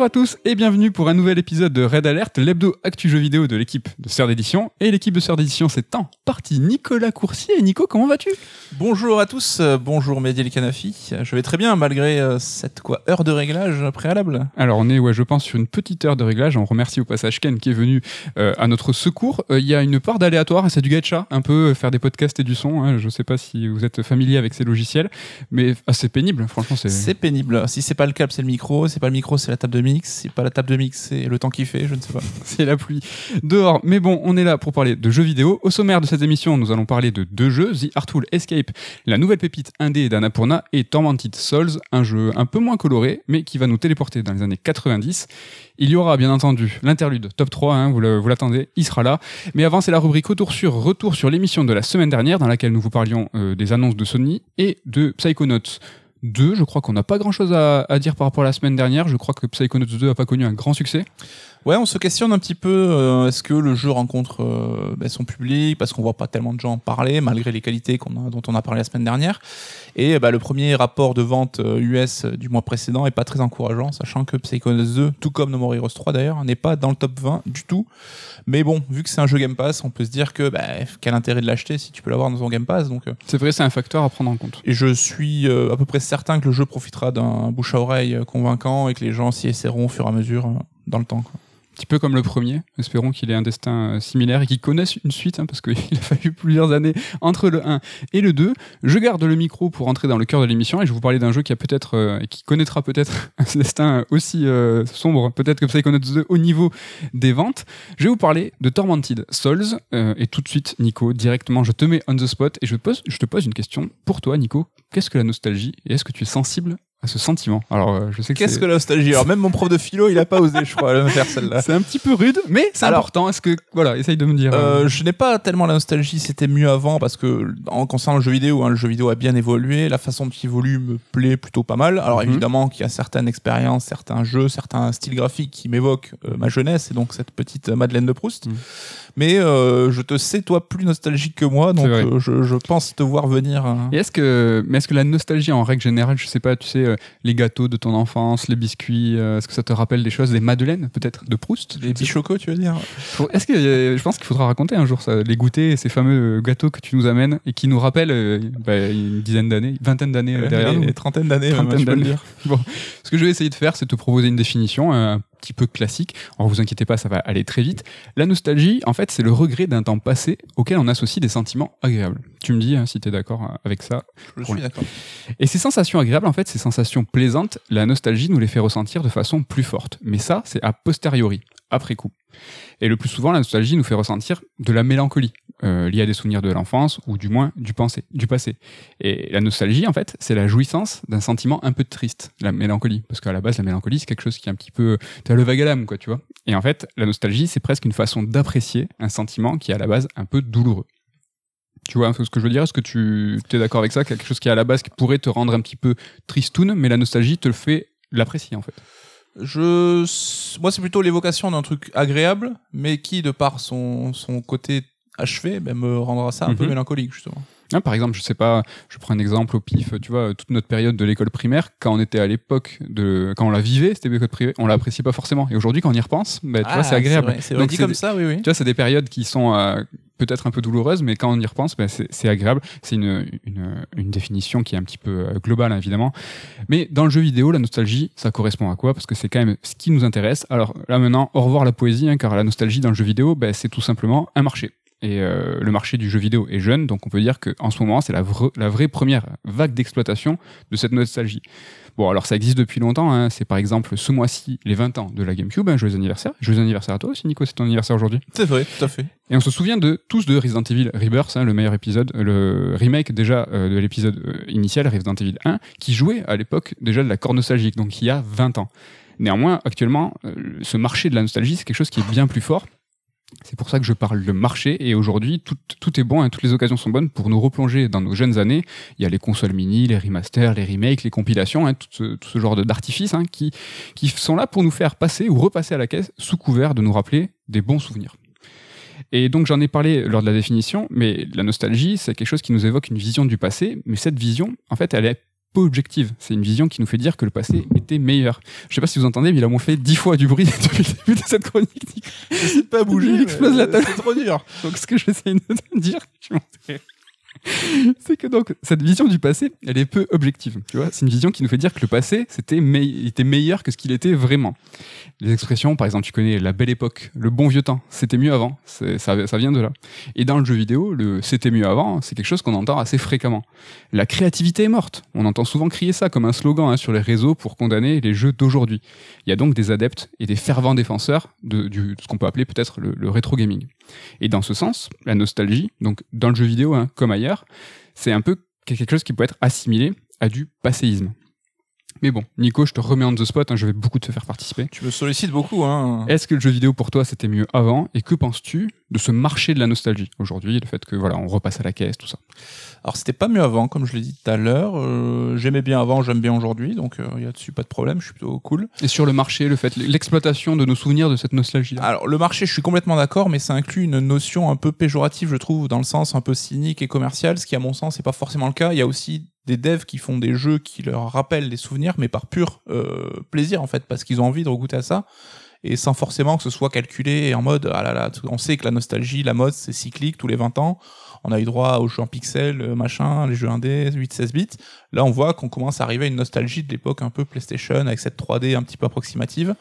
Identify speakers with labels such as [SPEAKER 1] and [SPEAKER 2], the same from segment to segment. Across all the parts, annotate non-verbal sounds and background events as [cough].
[SPEAKER 1] Bonjour à tous et bienvenue pour un nouvel épisode de Red Alert, l'hebdo actu jeu vidéo de l'équipe de Sœur d'édition. Et l'équipe de Sœur d'édition, c'est en partie Nicolas Coursier. Nico, comment vas-tu?
[SPEAKER 2] Bonjour à tous, euh, bonjour Mehdi El Kanafi. Je vais très bien malgré euh, cette quoi heure de réglage préalable.
[SPEAKER 1] Alors on est, ouais, je pense, sur une petite heure de réglage. On remercie au passage Ken qui est venu euh, à notre secours. Il y a une part d'aléatoire, c'est du gacha, un peu faire des podcasts et du son. hein. Je sais pas si vous êtes familier avec ces logiciels, mais assez pénible. Franchement, c'est.
[SPEAKER 2] C'est pénible. Si c'est pas le câble, c'est le micro. Si c'est pas le micro, c'est la table de c'est pas la table de mix, c'est le temps qu'il fait. Je ne sais pas. [laughs]
[SPEAKER 1] c'est la pluie dehors. Mais bon, on est là pour parler de jeux vidéo. Au sommaire de cette émission, nous allons parler de deux jeux The Artful Escape, la nouvelle pépite indé d'Annapurna, et Tormented Souls, un jeu un peu moins coloré, mais qui va nous téléporter dans les années 90. Il y aura bien entendu l'interlude top 3, hein, vous l'attendez, il sera là. Mais avant, c'est la rubrique Retour sur Retour sur l'émission de la semaine dernière, dans laquelle nous vous parlions euh, des annonces de Sony et de Psychonauts 2. Je crois qu'on n'a pas grand chose à, dire par rapport à la semaine dernière. Je crois que Psychonauts 2 n'a pas connu un grand succès.
[SPEAKER 2] Ouais, on se questionne un petit peu. euh, Est-ce que le jeu rencontre euh, ben, son public parce qu'on voit pas tellement de gens en parler malgré les qualités a, dont on a parlé la semaine dernière. Et bah, le premier rapport de vente euh, US du mois précédent est pas très encourageant, sachant que Psychonauts 2, tout comme No More Heroes 3 d'ailleurs, n'est pas dans le top 20 du tout. Mais bon, vu que c'est un jeu Game Pass, on peut se dire que bah, quel intérêt de l'acheter si tu peux l'avoir dans ton Game Pass. Donc, euh,
[SPEAKER 1] C'est vrai, c'est un facteur à prendre en compte.
[SPEAKER 2] et je suis euh, à peu près certain que le jeu profitera d'un bouche à oreille euh, convaincant et que les gens s'y essaieront au fur et à mesure euh, dans le temps. quoi.
[SPEAKER 1] Petit peu comme le premier. Espérons qu'il ait un destin euh, similaire et qu'il connaisse une suite, hein, parce qu'il [laughs] a fallu plusieurs années entre le 1 et le 2. Je garde le micro pour entrer dans le cœur de l'émission et je vais vous parler d'un jeu qui a peut-être euh, qui connaîtra peut-être [laughs] un destin aussi euh, sombre, peut-être que Psychonauts 2 au niveau des ventes. Je vais vous parler de Tormented Souls et tout de suite, Nico, directement, je te mets on the spot et pose, je te pose une question pour toi, Nico. Qu'est-ce que la nostalgie et est-ce que tu es sensible à ce sentiment Alors, euh, je sais que
[SPEAKER 2] Qu'est-ce que la nostalgie Alors même mon prof de philo, il a pas osé, je crois, me faire celle-là. [laughs]
[SPEAKER 1] C'est un petit peu rude, mais c'est
[SPEAKER 2] Alors-
[SPEAKER 1] important. Est-ce que voilà, essaye de me dire. euh,
[SPEAKER 2] Euh, je n'ai pas tellement la nostalgie, c'était mieux avant parce que en concernant le jeu vidéo, hein, le jeu vidéo a bien évolué, la façon dont il évolue me plaît plutôt pas mal. Alors
[SPEAKER 1] Mhm.
[SPEAKER 2] évidemment qu'il y a certaines expériences, certains jeux, certains styles graphiques qui m'évoquent euh, ma jeunesse et donc cette petite euh, Madeleine de Proust.
[SPEAKER 1] Mhm.
[SPEAKER 2] Mais euh, je te sais toi plus nostalgique que moi, donc euh, je, je pense te voir venir.
[SPEAKER 1] Et est-ce que, mais est-ce que la nostalgie en règle générale, je sais pas, tu sais, euh, les gâteaux de ton enfance, les biscuits, euh, est-ce que ça te rappelle des choses, des madeleines peut-être de Proust
[SPEAKER 2] Les petits chocos, tu veux dire?
[SPEAKER 1] Est-ce que je pense qu'il faudra raconter un jour ça, les goûters, ces fameux gâteaux que tu nous amènes et qui nous rappellent bah, une dizaine d'années, vingtaine d'années derrière nous.
[SPEAKER 2] Une trentaine d'années,
[SPEAKER 1] Trentaine d'années.
[SPEAKER 2] dire.
[SPEAKER 1] Ce que je vais essayer de faire, c'est te proposer une définition un petit peu classique. Alors vous inquiétez pas, ça va aller très vite. La nostalgie, en fait, c'est le regret d'un temps passé auquel on associe des sentiments agréables. Tu me dis hein, si tu es d'accord euh, avec ça.
[SPEAKER 2] Je suis d'accord.
[SPEAKER 1] Et ces sensations agréables, en fait, ces sensations plaisantes, la nostalgie nous les fait ressentir de façon plus forte. Mais ça, c'est a posteriori, après coup. Et le plus souvent, la nostalgie nous fait ressentir de la mélancolie, euh, liée à des souvenirs de l'enfance, ou du moins du, du passé. Et la nostalgie, en fait, c'est la jouissance d'un sentiment un peu triste, la mélancolie. Parce qu'à la base, la mélancolie, c'est quelque chose qui est un petit peu... T'as le vague à l'âme, quoi, tu vois. Et en fait, la nostalgie, c'est presque une façon d'apprécier un sentiment qui est à la base un peu douloureux. Tu vois ce que je veux dire? Est-ce que tu es d'accord avec ça? Quelque chose qui est à la base qui pourrait te rendre un petit peu tristoun, mais la nostalgie te le fait l'apprécier en fait.
[SPEAKER 2] Je, moi, c'est plutôt l'évocation d'un truc agréable, mais qui, de par son, son côté achevé, ben, me rendra ça un peu
[SPEAKER 1] Mhm.
[SPEAKER 2] mélancolique, justement.
[SPEAKER 1] Hein, par exemple, je sais pas, je prends un exemple au pif, tu vois, toute notre période de l'école primaire, quand on était à l'époque de, quand on la vivait, c'était l'école privée, on l'appréciait pas forcément. Et aujourd'hui, quand on y repense, ben, tu vois, c'est agréable.
[SPEAKER 2] Ah, C'est vrai,
[SPEAKER 1] Donc,
[SPEAKER 2] dit
[SPEAKER 1] c'est
[SPEAKER 2] comme
[SPEAKER 1] des-
[SPEAKER 2] ça, oui, oui.
[SPEAKER 1] Tu vois, c'est des périodes qui sont euh, peut-être un peu douloureuses, mais quand on y repense, ben, c'est c'est agréable. C'est une, une, une définition qui est un petit peu euh, globale, évidemment. Mais dans le jeu vidéo, la nostalgie, ça correspond à quoi? Parce que c'est quand même ce qui nous intéresse. Alors là maintenant, au revoir la poésie, hein, car la nostalgie dans le jeu vidéo, ben, c'est tout simplement un marché. Et euh, le marché du jeu vidéo est jeune, donc on peut dire qu'en ce moment, c'est la, vra- la vraie première vague d'exploitation de cette nostalgie. Bon, alors ça existe depuis longtemps, hein. c'est par exemple ce mois-ci les 20 ans de la GameCube, hein, joyeux anniversaire. Joyeux anniversaire à toi aussi, Nico, c'est ton anniversaire aujourd'hui.
[SPEAKER 2] C'est vrai, tout à fait.
[SPEAKER 1] Et on se souvient de tous de Resident Evil Rebirth, hein, le meilleur épisode, le remake déjà euh, de l'épisode euh, initial, Resident Evil 1, qui jouait à l'époque déjà de la corde nostalgique, donc il y a 20 ans. Néanmoins, actuellement, euh, ce marché de la nostalgie, c'est quelque chose qui est bien plus fort. C'est pour ça que je parle de marché et aujourd'hui tout, est bon, hein, toutes les occasions sont bonnes pour nous replonger dans nos jeunes années. Il y a les consoles mini, les remasters, les remakes, les compilations, hein, tout, ce, genre d'artifices hein, qui, qui sont là pour nous faire passer ou repasser à la caisse sous couvert de nous rappeler des bons souvenirs. Et donc j'en ai parlé lors de la définition, mais la nostalgie, c'est quelque chose qui nous évoque une vision du passé, mais cette vision, en fait, elle est peu objective. C'est une vision qui nous fait dire que le passé était meilleur. Je sais pas si vous entendez, mais il a moins fait dix fois du bruit [laughs] depuis le début de cette chronique.
[SPEAKER 2] Pas bouger.
[SPEAKER 1] Il explose la table.
[SPEAKER 2] C'est trop dur.
[SPEAKER 1] Donc ce que j'essaie de dire, je m'en. [laughs] c'est que donc cette vision du passé, elle est peu objective. Tu vois, c'est une vision qui nous fait dire que le passé, c'était était meilleur que ce qu'il était vraiment. Les expressions, par exemple, tu connais la belle époque, le bon vieux temps, c'était mieux avant. Ça, vient de là. Et dans le jeu vidéo, le c'était mieux avant, c'est quelque chose qu'on entend assez fréquemment. La créativité est morte. On entend souvent crier ça comme un slogan hein, sur les réseaux pour condamner les jeux d'aujourd'hui. Il y a donc des adeptes et des fervents défenseurs de ce qu'on peut appeler peut-être le, le rétro gaming. Et dans ce sens, la nostalgie, donc dans le jeu vidéo hein, comme ailleurs, c'est un peu quelque chose qui peut être assimilé à du passéisme. Mais bon, Nico, je te remets en the spot, hein, je vais beaucoup te faire participer.
[SPEAKER 2] Tu me sollicites beaucoup, hein.
[SPEAKER 1] Est-ce que le jeu vidéo pour toi c'était mieux avant? Et que penses-tu de ce marché de la nostalgie aujourd'hui, le fait que voilà, on repasse à la caisse, tout ça?
[SPEAKER 2] Alors c'était pas mieux avant, comme je l'ai dit tout à l'heure. Euh, J'aimais bien avant, j'aime bien aujourd'hui, donc il y a dessus pas de problème. Je suis plutôt cool.
[SPEAKER 1] Et sur le marché, le fait, l'exploitation de nos souvenirs de cette nostalgie. -là.
[SPEAKER 2] Alors le marché, je suis complètement d'accord, mais ça inclut une notion un peu péjorative, je trouve, dans le sens un peu cynique et commercial, ce qui à mon sens n'est pas forcément le cas. Il y a aussi des devs qui font des jeux qui leur rappellent des souvenirs, mais par pur euh, plaisir en fait, parce qu'ils ont envie de regoûter à ça. Et sans forcément que ce soit calculé en mode ah là là, on sait que la nostalgie, la mode, c'est cyclique tous les 20 ans. On a eu droit aux jeux en pixels, euh, machin, les jeux indés, 8-16 bits. Là, on voit qu'on commence à arriver à une nostalgie de l'époque un peu PlayStation avec cette 3D un petit peu approximative.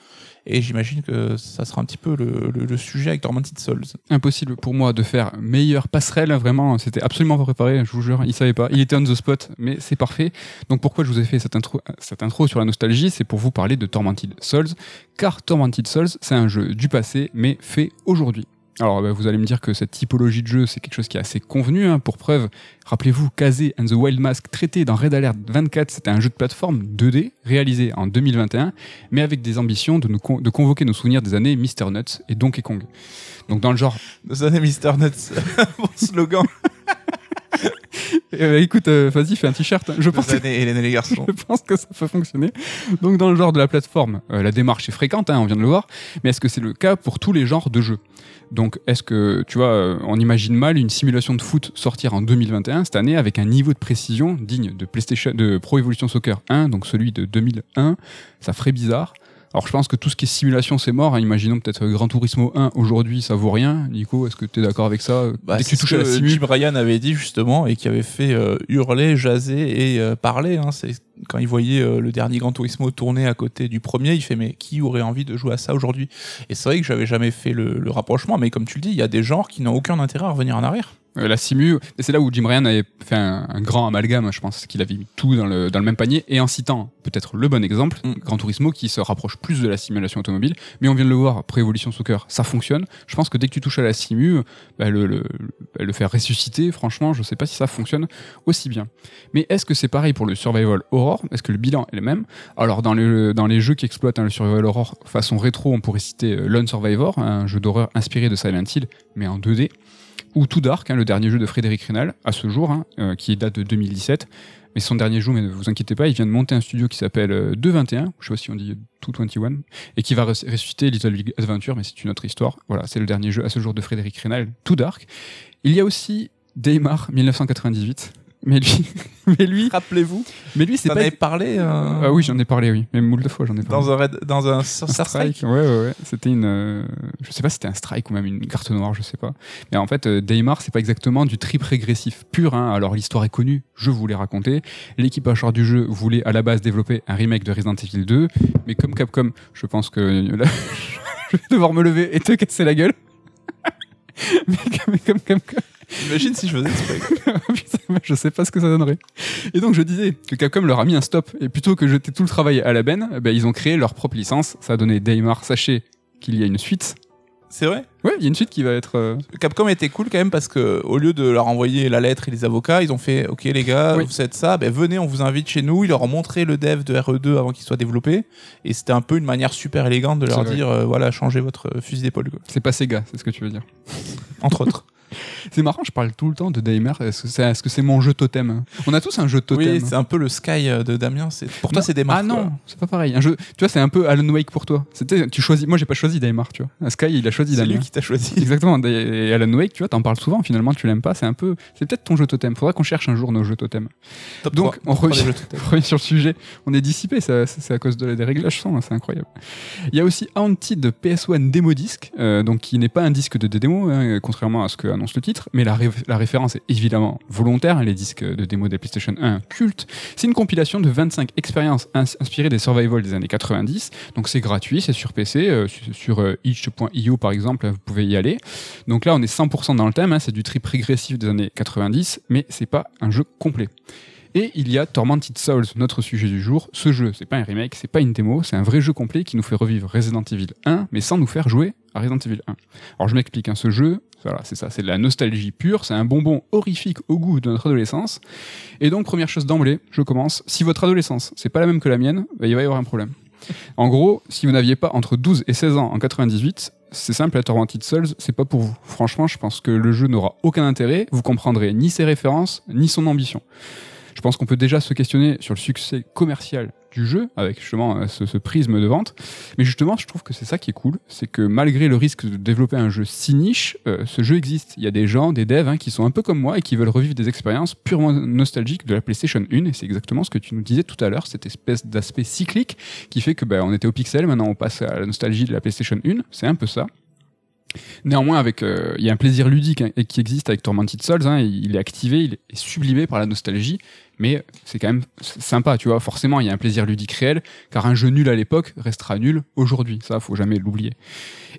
[SPEAKER 2] Et j'imagine que ça sera un petit peu le, sujet avec Tormented Souls.
[SPEAKER 1] Impossible pour moi de faire meilleure passerelle, vraiment, c'était absolument pas préparé, je vous jure, il savait pas, il était on the spot, mais c'est parfait. Donc pourquoi je vous ai fait cette intro, cette intro sur la nostalgie, c'est pour vous parler de Tormented Souls, car Tormented Souls, c'est un jeu du passé, mais fait aujourd'hui. Alors bah, vous allez me dire que cette typologie de jeu, c'est quelque chose qui est assez convenu. Hein. Pour preuve, rappelez-vous, Kazé and the Wild Mask, traité dans Red Alert 24, c'était un jeu de plateforme 2D, réalisé en 2021, mais avec des ambitions de, nous con de convoquer nos souvenirs des années Mr. Nuts et Donkey Kong. Donc dans le genre...
[SPEAKER 2] Nos années Mr. Nuts, [laughs] bon slogan.
[SPEAKER 1] Euh, écoute, euh, vas-y, fais un t-shirt. hein. Je pense,
[SPEAKER 2] années Hélène et les garçons. [laughs]
[SPEAKER 1] je pense que ça peut fonctionner. Donc dans le genre de la plateforme, euh, la démarche est fréquente, hein, on vient de le voir, mais est-ce que c'est le cas pour tous les genres de jeux? Donc est-ce que, tu vois, euh, on imagine mal une simulation de foot sortir en 2021, cette année, avec un niveau de précision digne de PlayStation, de Pro Evolution Soccer 1, donc celui de 2001, ça ferait bizarre. Alors je pense que tout ce qui est simulation c'est mort. hein. Imaginons peut-être Gran Turismo 1 aujourd'hui ça vaut rien. Nico, est-ce que tu es d'accord avec ça?
[SPEAKER 2] Bah,
[SPEAKER 1] Dès que tu touches à la
[SPEAKER 2] que
[SPEAKER 1] simu,
[SPEAKER 2] Jim Ryan avait dit justement et qui avait fait euh, hurler, jaser et euh, parler. Hein. C'est quand il voyait euh, le dernier Gran Turismo tourner à côté du premier, il fait mais qui aurait envie de jouer à ça aujourd'hui? Et c'est vrai que j'avais jamais fait le, le rapprochement, mais comme tu le dis, il y a des genres qui n'ont aucun intérêt à revenir en arrière.
[SPEAKER 1] La simu, et c'est là où Jim Ryan avait fait un, un grand amalgame, je pense qu'il avait mis tout dans le, dans le même panier, et en citant peut-être le bon exemple,
[SPEAKER 2] Mm.
[SPEAKER 1] Gran Turismo qui se rapproche plus de la simulation automobile, mais on vient de le voir, Pré-Evolution Soccer, ça fonctionne. Je pense que dès que tu touches à la simu, bah, bah, le faire ressusciter, franchement, je sais pas si ça fonctionne aussi bien. Mais est-ce que c'est pareil pour le Survival Horror Est-ce que le bilan est le même? Alors dans les jeux qui exploitent hein, le Survival Horror façon rétro, on pourrait citer euh, Lone Survivor, un jeu d'horreur inspiré de Silent Hill, mais en 2D ou Too Dark, hein, le dernier jeu de Frédéric Rénal, à ce jour, hein, euh, qui date de 2017. Mais son dernier jeu, mais ne vous inquiétez pas, il vient de monter un studio qui s'appelle euh, 221, je sais pas si on dit 221, et qui va res- ressusciter Little Big Adventure, mais c'est une autre histoire. Voilà, c'est le dernier jeu à ce jour de Frédéric Rénal, Too Dark. Il y a aussi Daymar 1998, mais lui, [laughs] mais lui,
[SPEAKER 2] Rappelez-vous,
[SPEAKER 1] mais lui, c'est pas.
[SPEAKER 2] avais parlé euh,
[SPEAKER 1] Ah oui, j'en ai parlé, oui, même moult de fois, j'en ai parlé.
[SPEAKER 2] dans un raid, dans un
[SPEAKER 1] Un
[SPEAKER 2] Star Strike.
[SPEAKER 1] Ouais, ouais, ouais. C'était une. euh, je sais pas si c'était un strike ou même une carte noire, je sais pas. Mais en fait, euh, Daymar, c'est pas exactement du trip régressif pur. Hein. Alors, l'histoire est connue, je vous l'ai raconté. L'équipe charge du jeu voulait à la base développer un remake de Resident Evil 2. Mais comme Capcom, je pense que là, [laughs] je vais devoir me lever et te casser la gueule. [laughs] mais comme, mais comme Capcom.
[SPEAKER 2] Imagine si je faisais truc. [laughs]
[SPEAKER 1] Putain, je sais pas ce que ça donnerait. Et donc je disais que Capcom leur a mis un stop et plutôt que jeter tout le travail à la benne, eh ben, ils ont créé leur propre licence. Ça a donné Daymar. Sachez qu'il y a une suite.
[SPEAKER 2] C'est vrai?
[SPEAKER 1] Ouais, il y a une suite qui va être. euh,
[SPEAKER 2] Capcom était cool quand même parce que au lieu de leur envoyer la lettre et les avocats, ils ont fait OK les gars,
[SPEAKER 1] Oui.
[SPEAKER 2] vous faites ça, ben venez, on vous invite chez nous. Ils leur ont montré le dev de RE2 avant qu'il soit développé et c'était un peu une manière super élégante de leur dire euh, voilà, changez votre fusil d'épaule.
[SPEAKER 1] C'est pas Sega, c'est ce que tu veux dire.
[SPEAKER 2] entre autres. [laughs]
[SPEAKER 1] C'est marrant, je parle tout le temps de Daimler. Est-ce que c'est est -ce c'est mon jeu totem On a tous un jeu totem.
[SPEAKER 2] Oui, c'est un peu le Sky euh, de Damien. C'est Pour toi, c'est Daimler.
[SPEAKER 1] Ah non, c'est pas pareil. Un jeu, tu vois, c'est un peu Alan Wake pour toi. Tu choisis. Moi, j'ai pas choisi Daimler, tu vois. Sky, il a choisi
[SPEAKER 2] C'est
[SPEAKER 1] Daimler.
[SPEAKER 2] lui qui t'a choisi.
[SPEAKER 1] Exactement. Et Alan Wake, tu vois, t'en parles souvent. Finalement, tu l'aimes pas. C'est un peu, c'est peut-être ton jeu totem. Faudra qu'on cherche un jour nos jeux totem.
[SPEAKER 2] Top
[SPEAKER 1] Donc,
[SPEAKER 2] 3,
[SPEAKER 1] on
[SPEAKER 2] top 3 des
[SPEAKER 1] revient- [laughs] sur le sujet. On est dissipé, c'est à cause de- des réglages son, là, c'est incroyable. Il y a aussi Haunted de PS1 Demo Disc, euh, donc qui n'est pas un disque de démo, hein, contrairement à ce que annonce le titre, mais la, ré- la référence est évidemment volontaire. hein, les disques de démo des PlayStation 1 culte. C'est une compilation de 25 expériences ins- inspirées des survival des années 90. Donc c'est gratuit, c'est sur PC, euh, sur, euh, itch.io par exemple, vous pouvez y aller. Donc là, on est 100% dans le thème, hein, c'est du trip régressif des années 90, mais c'est pas un jeu complet. Et il y a Tormented Souls, notre sujet du jour. Ce jeu, c'est pas un remake, c'est pas une démo, c'est un vrai jeu complet qui nous fait revivre Resident Evil 1, mais sans nous faire jouer à Resident Evil 1. Alors je m'explique, hein, ce jeu, voilà, c'est ça, c'est de la nostalgie pure, c'est un bonbon horrifique au goût de notre adolescence. Et donc, première chose d'emblée, je commence. Si votre adolescence, c'est pas la même que la mienne, bah, il va y avoir un problème. En gros, si vous n'aviez pas entre 12 et 16 ans en 98, c'est simple, la Tormented Souls, c'est pas pour vous. Franchement, je pense que le jeu n'aura aucun intérêt, vous comprendrez ni ses références, ni son ambition. Je pense qu'on peut déjà se questionner sur le succès commercial du jeu, avec justement euh, ce, prisme de vente. Mais justement, je trouve que c'est ça qui est cool, c'est que malgré le risque de développer un jeu si niche, euh, ce jeu existe. Il y a des gens, des devs, hein, qui sont un peu comme moi et qui veulent revivre des expériences purement nostalgiques de la PlayStation 1. Et c'est exactement ce que tu nous disais tout à l'heure, cette espèce d'aspect cyclique qui fait que ben, on était au pixel, maintenant on passe à la nostalgie de la PlayStation 1. C'est un peu ça. Néanmoins, avec, euh, il y a un plaisir ludique hein, qui existe avec Tormented Souls. hein, il est activé, il est sublimé par la nostalgie, mais c'est quand même sympa, tu vois. Forcément, il y a un plaisir ludique réel, car un jeu nul à l'époque restera nul aujourd'hui. Ça, faut jamais l'oublier.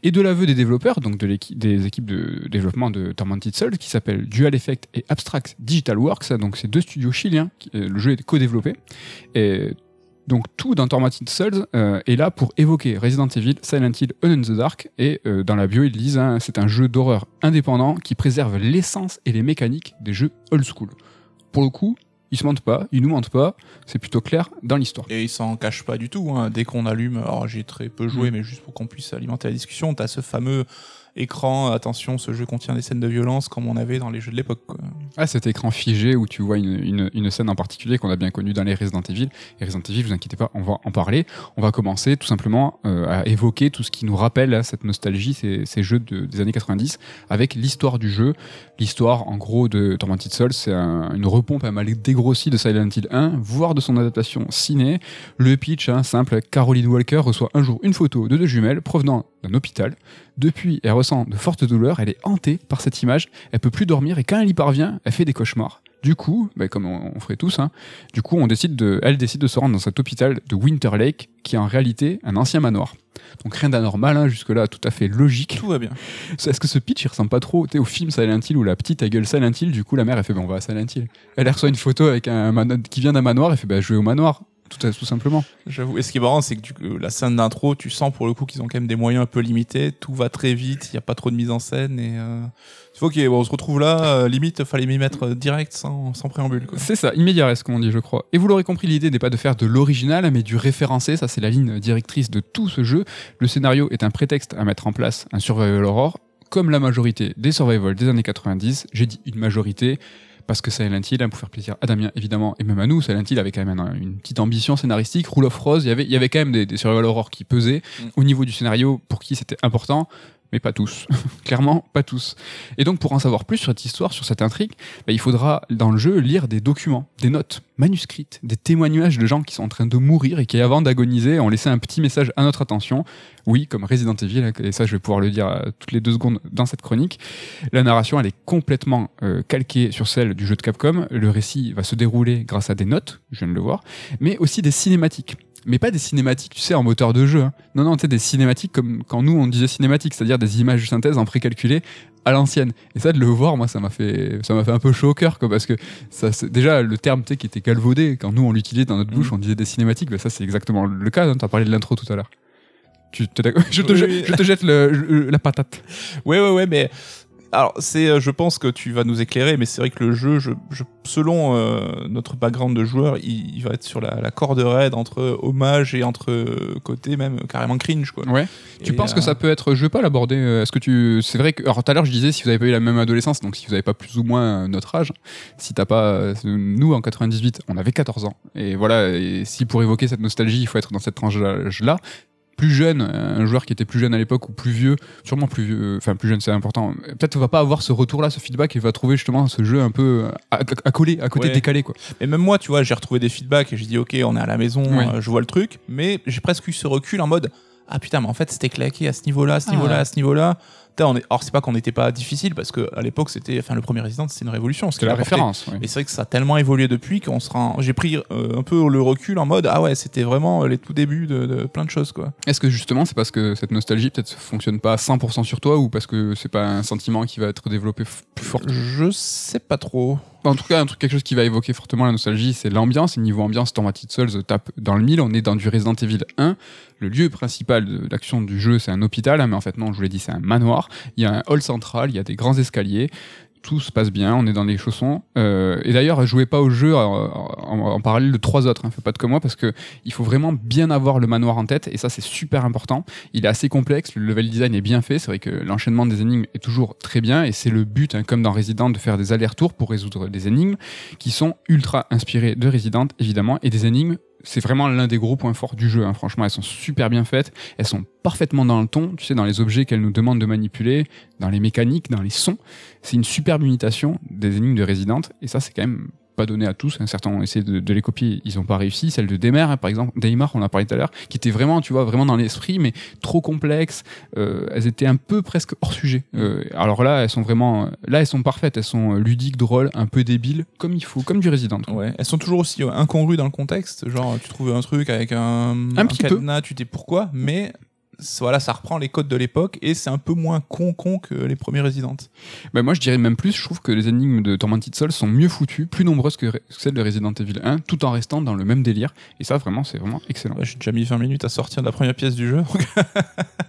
[SPEAKER 1] Et de l'aveu des développeurs, donc des équipes de développement de Tormented Souls, qui s'appellent Dual Effect et Abstract Digital Works, donc c'est deux studios chiliens. euh, le jeu est co-développé. Donc tout dans Tormented Souls euh, est là pour évoquer Resident Evil, Silent Hill, Alone in the Dark. Et euh, dans la bio, ils disent hein, c'est un jeu d'horreur indépendant qui préserve l'essence et les mécaniques des jeux old school. Pour le coup, ils se mentent pas, ils nous mentent pas. C'est plutôt clair dans l'histoire.
[SPEAKER 2] Et il s'en cache pas du tout. hein. Dès qu'on allume, alors j'ai très peu joué,
[SPEAKER 1] Mm.
[SPEAKER 2] mais juste pour qu'on puisse alimenter la discussion, t'as ce fameux écran. Attention, ce jeu contient des scènes de violence comme on avait dans les jeux de l'époque.
[SPEAKER 1] Ah, cet écran figé où tu vois une, une, scène en particulier qu'on a bien connue dans les Resident Evil. Et Resident Evil, vous inquiétez pas, on va en parler. On va commencer tout simplement euh, à évoquer tout ce qui nous rappelle cette nostalgie, ces, ces jeux de- des années 90, avec l'histoire du jeu. L'histoire, en gros, de Tormented Souls, c'est un- une repompe à mal dégrossie de Silent Hill 1, voire de son adaptation ciné. Le pitch, hein, simple, Caroline Walker reçoit un jour une photo de deux jumelles provenant d'un hôpital. Depuis, elle ressent de fortes douleurs, elle est hantée par cette image, elle peut plus dormir et quand elle y parvient, elle fait des cauchemars. Du coup, bah, comme on, on ferait tous, hein, du coup, on décide de, elle décide de se rendre dans cet hôpital de Winter Lake, qui est en réalité un ancien manoir. Donc rien d'anormal, hein, jusque-là, tout à fait logique.
[SPEAKER 2] Tout va bien.
[SPEAKER 1] Est-ce que ce pitch, il ressemble pas trop au film Silent Hill où la petite a gueule Silent Hill, du coup la mère elle fait ben, on va à Silent Hill. Elle reçoit une photo avec un qui vient d'un manoir, elle fait bah je vais au manoir, tout, tout simplement.
[SPEAKER 2] J'avoue. Et ce qui est marrant, c'est que du la scène d'intro, tu sens pour le coup qu'ils ont quand même des moyens un peu limités. Tout va très vite, il n'y a pas trop de mise en scène. Et euh... c'est ok, bon, on se retrouve là. euh, limite, fallait m'y mettre euh, direct sans, sans préambule.
[SPEAKER 1] C'est ça, immédiat, comme on dit, je crois. Et vous l'aurez compris, l'idée n'est pas de faire de l'original, mais du référencé. Ça, c'est la ligne directrice de tout ce jeu. Le scénario est un prétexte à mettre en place un survival horror, comme la majorité des survival des années 90. J'ai dit une majorité parce que Silent Hill, pour faire plaisir à Damien évidemment, et même à nous, Silent Hill avait quand même un- une petite ambition scénaristique. Rule of Rose, il y avait, il y avait quand même des, des survival horror qui pesaient
[SPEAKER 2] Mm.
[SPEAKER 1] au niveau du scénario, pour qui c'était important, mais pas tous. [laughs] Clairement, pas tous. Et donc, pour en savoir plus sur cette histoire, sur cette intrigue, bah, il faudra dans le jeu lire des documents, des notes manuscrites, des témoignages de gens qui sont en train de mourir et qui, avant d'agoniser, ont laissé un petit message à notre attention. Oui, comme Resident Evil, et ça je vais pouvoir le dire euh, toutes les deux secondes dans cette chronique. La narration, elle est complètement euh, calquée sur celle du jeu de Capcom. Le récit va se dérouler grâce à des notes, je viens de le voir, mais aussi des cinématiques. Mais pas des cinématiques, tu sais, en moteur de jeu. hein. Non, non, tu sais, des cinématiques comme quand nous on disait cinématiques, c'est-à-dire des images de synthèse en précalculé à l'ancienne. Et ça, de le voir, moi, ça m'a fait, ça m'a fait un peu chaud au cœur, quoi, parce que ça, déjà, le terme, tu sais, qui était galvaudé, quand nous, on l'utilisait dans notre bouche,
[SPEAKER 2] Mhm.
[SPEAKER 1] on disait des cinématiques, bah, ça, c'est exactement le cas, tu as parlé de l'intro tout à l'heure. Tu, [laughs] je, te
[SPEAKER 2] Oui,
[SPEAKER 1] je te jette le- la patate.
[SPEAKER 2] Ouais, ouais, ouais, mais alors c'est, euh, je pense que tu vas nous éclairer, mais c'est vrai que le jeu, je, je- selon euh, notre background de joueur, il, il va être sur la, la corde raide entre hommage et entre euh, côté même carrément cringe quoi.
[SPEAKER 1] Ouais. Tu penses
[SPEAKER 2] euh,
[SPEAKER 1] que ça peut être, je vais pas l'aborder. euh, Est-ce que tu, c'est vrai que, alors tout à l'heure je disais si vous avez pas eu la même adolescence, donc si vous avez pas plus ou moins euh, notre âge, si t'as pas, euh, nous en 98, on avait 14 ans, et voilà, et si pour évoquer cette nostalgie, il faut être dans cette tranche là plus jeune, un joueur qui était plus jeune à l'époque ou plus vieux, sûrement plus vieux, euh, enfin plus jeune c'est important, peut-être va pas avoir ce retour-là, ce feedback et va trouver justement ce jeu un peu euh, à, à coller, à côté
[SPEAKER 2] Ouais.
[SPEAKER 1] décalé quoi.
[SPEAKER 2] Et même moi, tu vois, j'ai retrouvé des feedbacks et j'ai dit ok, on est à la maison,
[SPEAKER 1] Ouais.
[SPEAKER 2] euh, je vois le truc, mais j'ai presque eu ce recul en mode ah putain, mais en fait c'était claqué à ce niveau-là, à ce niveau-là, à ce niveau-là. On est... Alors c'est pas qu'on n'était pas difficile parce que à l'époque c'était, enfin le premier Resident c'était une révolution.
[SPEAKER 1] C'était la référence. ouais.
[SPEAKER 2] Et c'est vrai que ça a tellement évolué depuis qu'on se rend. J'ai pris euh, un peu le recul en mode ah ouais, c'était vraiment les tout débuts de, de plein de choses quoi.
[SPEAKER 1] Est-ce que justement c'est parce que cette nostalgie peut-être fonctionne pas à 100% sur toi ou parce que c'est pas un sentiment qui va être développé plus fort?
[SPEAKER 2] Je sais pas trop.
[SPEAKER 1] En tout cas, un truc, quelque chose qui va évoquer fortement la nostalgie, c'est l'ambiance. Et niveau ambiance, Tormented Souls tape dans le mille. On est dans du Resident Evil 1. Le lieu principal de l'action du jeu, c'est un hôpital, hein, mais en fait non, je vous l'ai dit, c'est un manoir. Il y a un hall central, il y a des grands escaliers. Tout se passe bien, on est dans les chaussons. Euh, et d'ailleurs, jouez pas au jeu en, parallèle de trois autres. Hein, faites pas de comme moi parce que il faut vraiment bien avoir le manoir en tête. Et ça, c'est super important. Il est assez complexe, le level design est bien fait. C'est vrai que l'enchaînement des énigmes est toujours très bien. Et c'est le but, hein, comme dans Resident, de faire des allers-retours pour résoudre des énigmes qui sont ultra inspirées de Resident, évidemment, et des énigmes. C'est vraiment l'un des gros points forts du jeu. hein. Franchement, elles sont super bien faites. Elles sont parfaitement dans le ton. Tu sais, dans les objets qu'elles nous demandent de manipuler, dans les mécaniques, dans les sons. C'est une superbe imitation des énigmes de Resident. Et ça, c'est quand même pas donné à tous. hein. Certains ont essayé de, de les copier, ils ont pas réussi. Celle de Demer, hein, par exemple, Daymar, on en a parlé tout à l'heure, qui était vraiment, tu vois, vraiment dans l'esprit, mais trop complexe. Euh, elles étaient un peu presque hors sujet. Euh, alors là, elles sont vraiment, là, elles sont parfaites. Elles sont ludiques, drôles, un peu débiles, comme il faut, comme du Resident.
[SPEAKER 2] Ouais. Elles sont toujours aussi euh, incongrues dans le contexte. Genre, tu trouves un truc avec un,
[SPEAKER 1] Un petit peu.
[SPEAKER 2] cadenas, tu dis pourquoi, mais voilà, ça reprend les codes de l'époque et c'est un peu moins con con que les premiers Resident.
[SPEAKER 1] Ben moi, je dirais même plus. Je trouve que les énigmes de Tormented Souls sont mieux foutues, plus nombreuses que celles de Resident Evil 1, tout en restant dans le même délire. Et ça, vraiment, c'est vraiment excellent.
[SPEAKER 2] Ouais, J'ai déjà mis 20 minutes à sortir de la première pièce du jeu. [laughs]